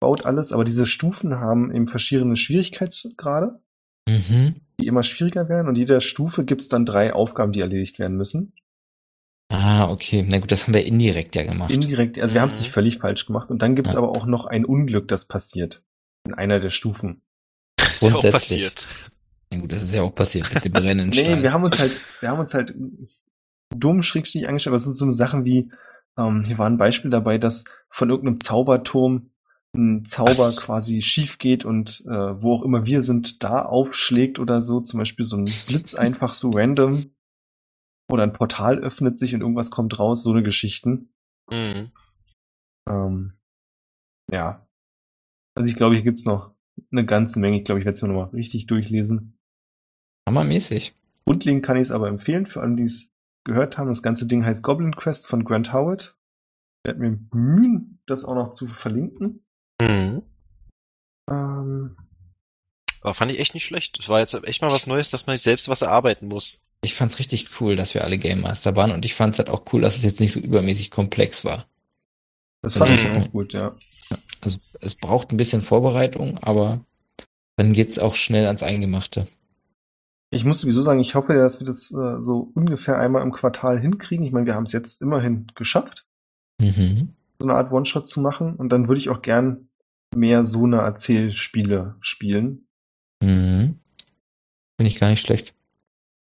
baut alles. Aber diese Stufen haben eben verschiedene Schwierigkeitsgrade, Mhm. die immer schwieriger werden. Und jeder Stufe gibt es dann drei Aufgaben, die erledigt werden müssen. Ah, okay. Na gut, das haben wir indirekt ja gemacht. Indirekt, also wir haben es Mhm. nicht völlig falsch gemacht. Und dann gibt es Ja. aber auch noch ein Unglück, das passiert. In einer der Stufen. Ist ja auch Grundsätzlich. passiert. Na gut, das ist ja auch passiert mit dem brennenden Nee, wir haben uns halt, wir haben uns halt dumm schrägstrich angeschaut, aber es sind so eine Sachen wie, ähm, hier war ein Beispiel dabei, dass von irgendeinem Zauberturm ein Zauber Was? quasi schief geht und äh, wo auch immer wir sind, da aufschlägt oder so, zum Beispiel so ein Blitz einfach so random oder ein Portal öffnet sich und irgendwas kommt raus, so eine Geschichten. Mhm. Ähm, ja. Also ich glaube, hier gibt's noch eine ganze Menge. Ich glaube, ich werde es mir nochmal richtig durchlesen. Hammermäßig. Grundlegend kann ich es aber empfehlen, für alle, die es gehört haben. Das ganze Ding heißt Goblin Quest von Grant Howard. Ich werde mir bemühen, das auch noch zu verlinken. Mhm. Ähm, Aber fand ich echt nicht schlecht. Das war jetzt echt mal was Neues, dass man sich selbst was erarbeiten muss. Ich fand's richtig cool, dass wir alle Game Master waren und ich fand's halt auch cool, dass es jetzt nicht so übermäßig komplex war. Das fand ich Mhm. auch gut, ja. Also es braucht ein bisschen Vorbereitung, aber dann geht's auch schnell ans Eingemachte. Ich muss sowieso sagen, ich hoffe ja, dass wir das äh, so ungefähr einmal im Quartal hinkriegen. Ich meine, wir haben es jetzt immerhin geschafft, Mhm. so eine Art One-Shot zu machen. Und dann würde ich auch gern mehr so eine Erzählspiele spielen. Mhm. Finde ich gar nicht schlecht.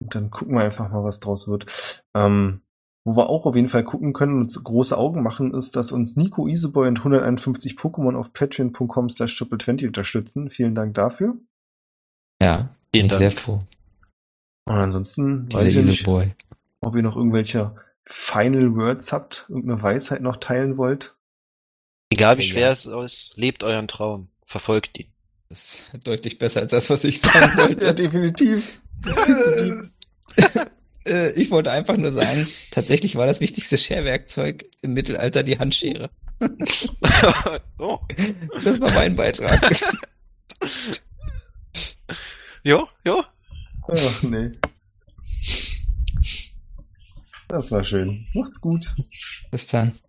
Und dann gucken wir einfach mal, was draus wird. Ähm, wo wir auch auf jeden Fall gucken können und uns große Augen machen, ist, dass uns Nico Iseboy und 151 Pokémon auf patreon.com slash triple20 unterstützen. Vielen Dank dafür. Ja, bin Vielen ich Dank. sehr froh. Und ansonsten Dieser weiß ich nicht, Boy. ob ihr noch irgendwelche Final Words habt, irgendeine Weisheit noch teilen wollt. Egal wie Ja. schwer es ist, lebt euren Traum. Verfolgt ihn. Das ist deutlich besser als das, was ich sagen wollte. ja, definitiv. Das ist viel zu deep. Äh, ich wollte einfach nur sagen, tatsächlich war das wichtigste Scherwerkzeug im Mittelalter die Handschere. oh. Das war mein Beitrag. Ja, ja. Ach, nee. Das war schön. Macht's gut. Bis dann.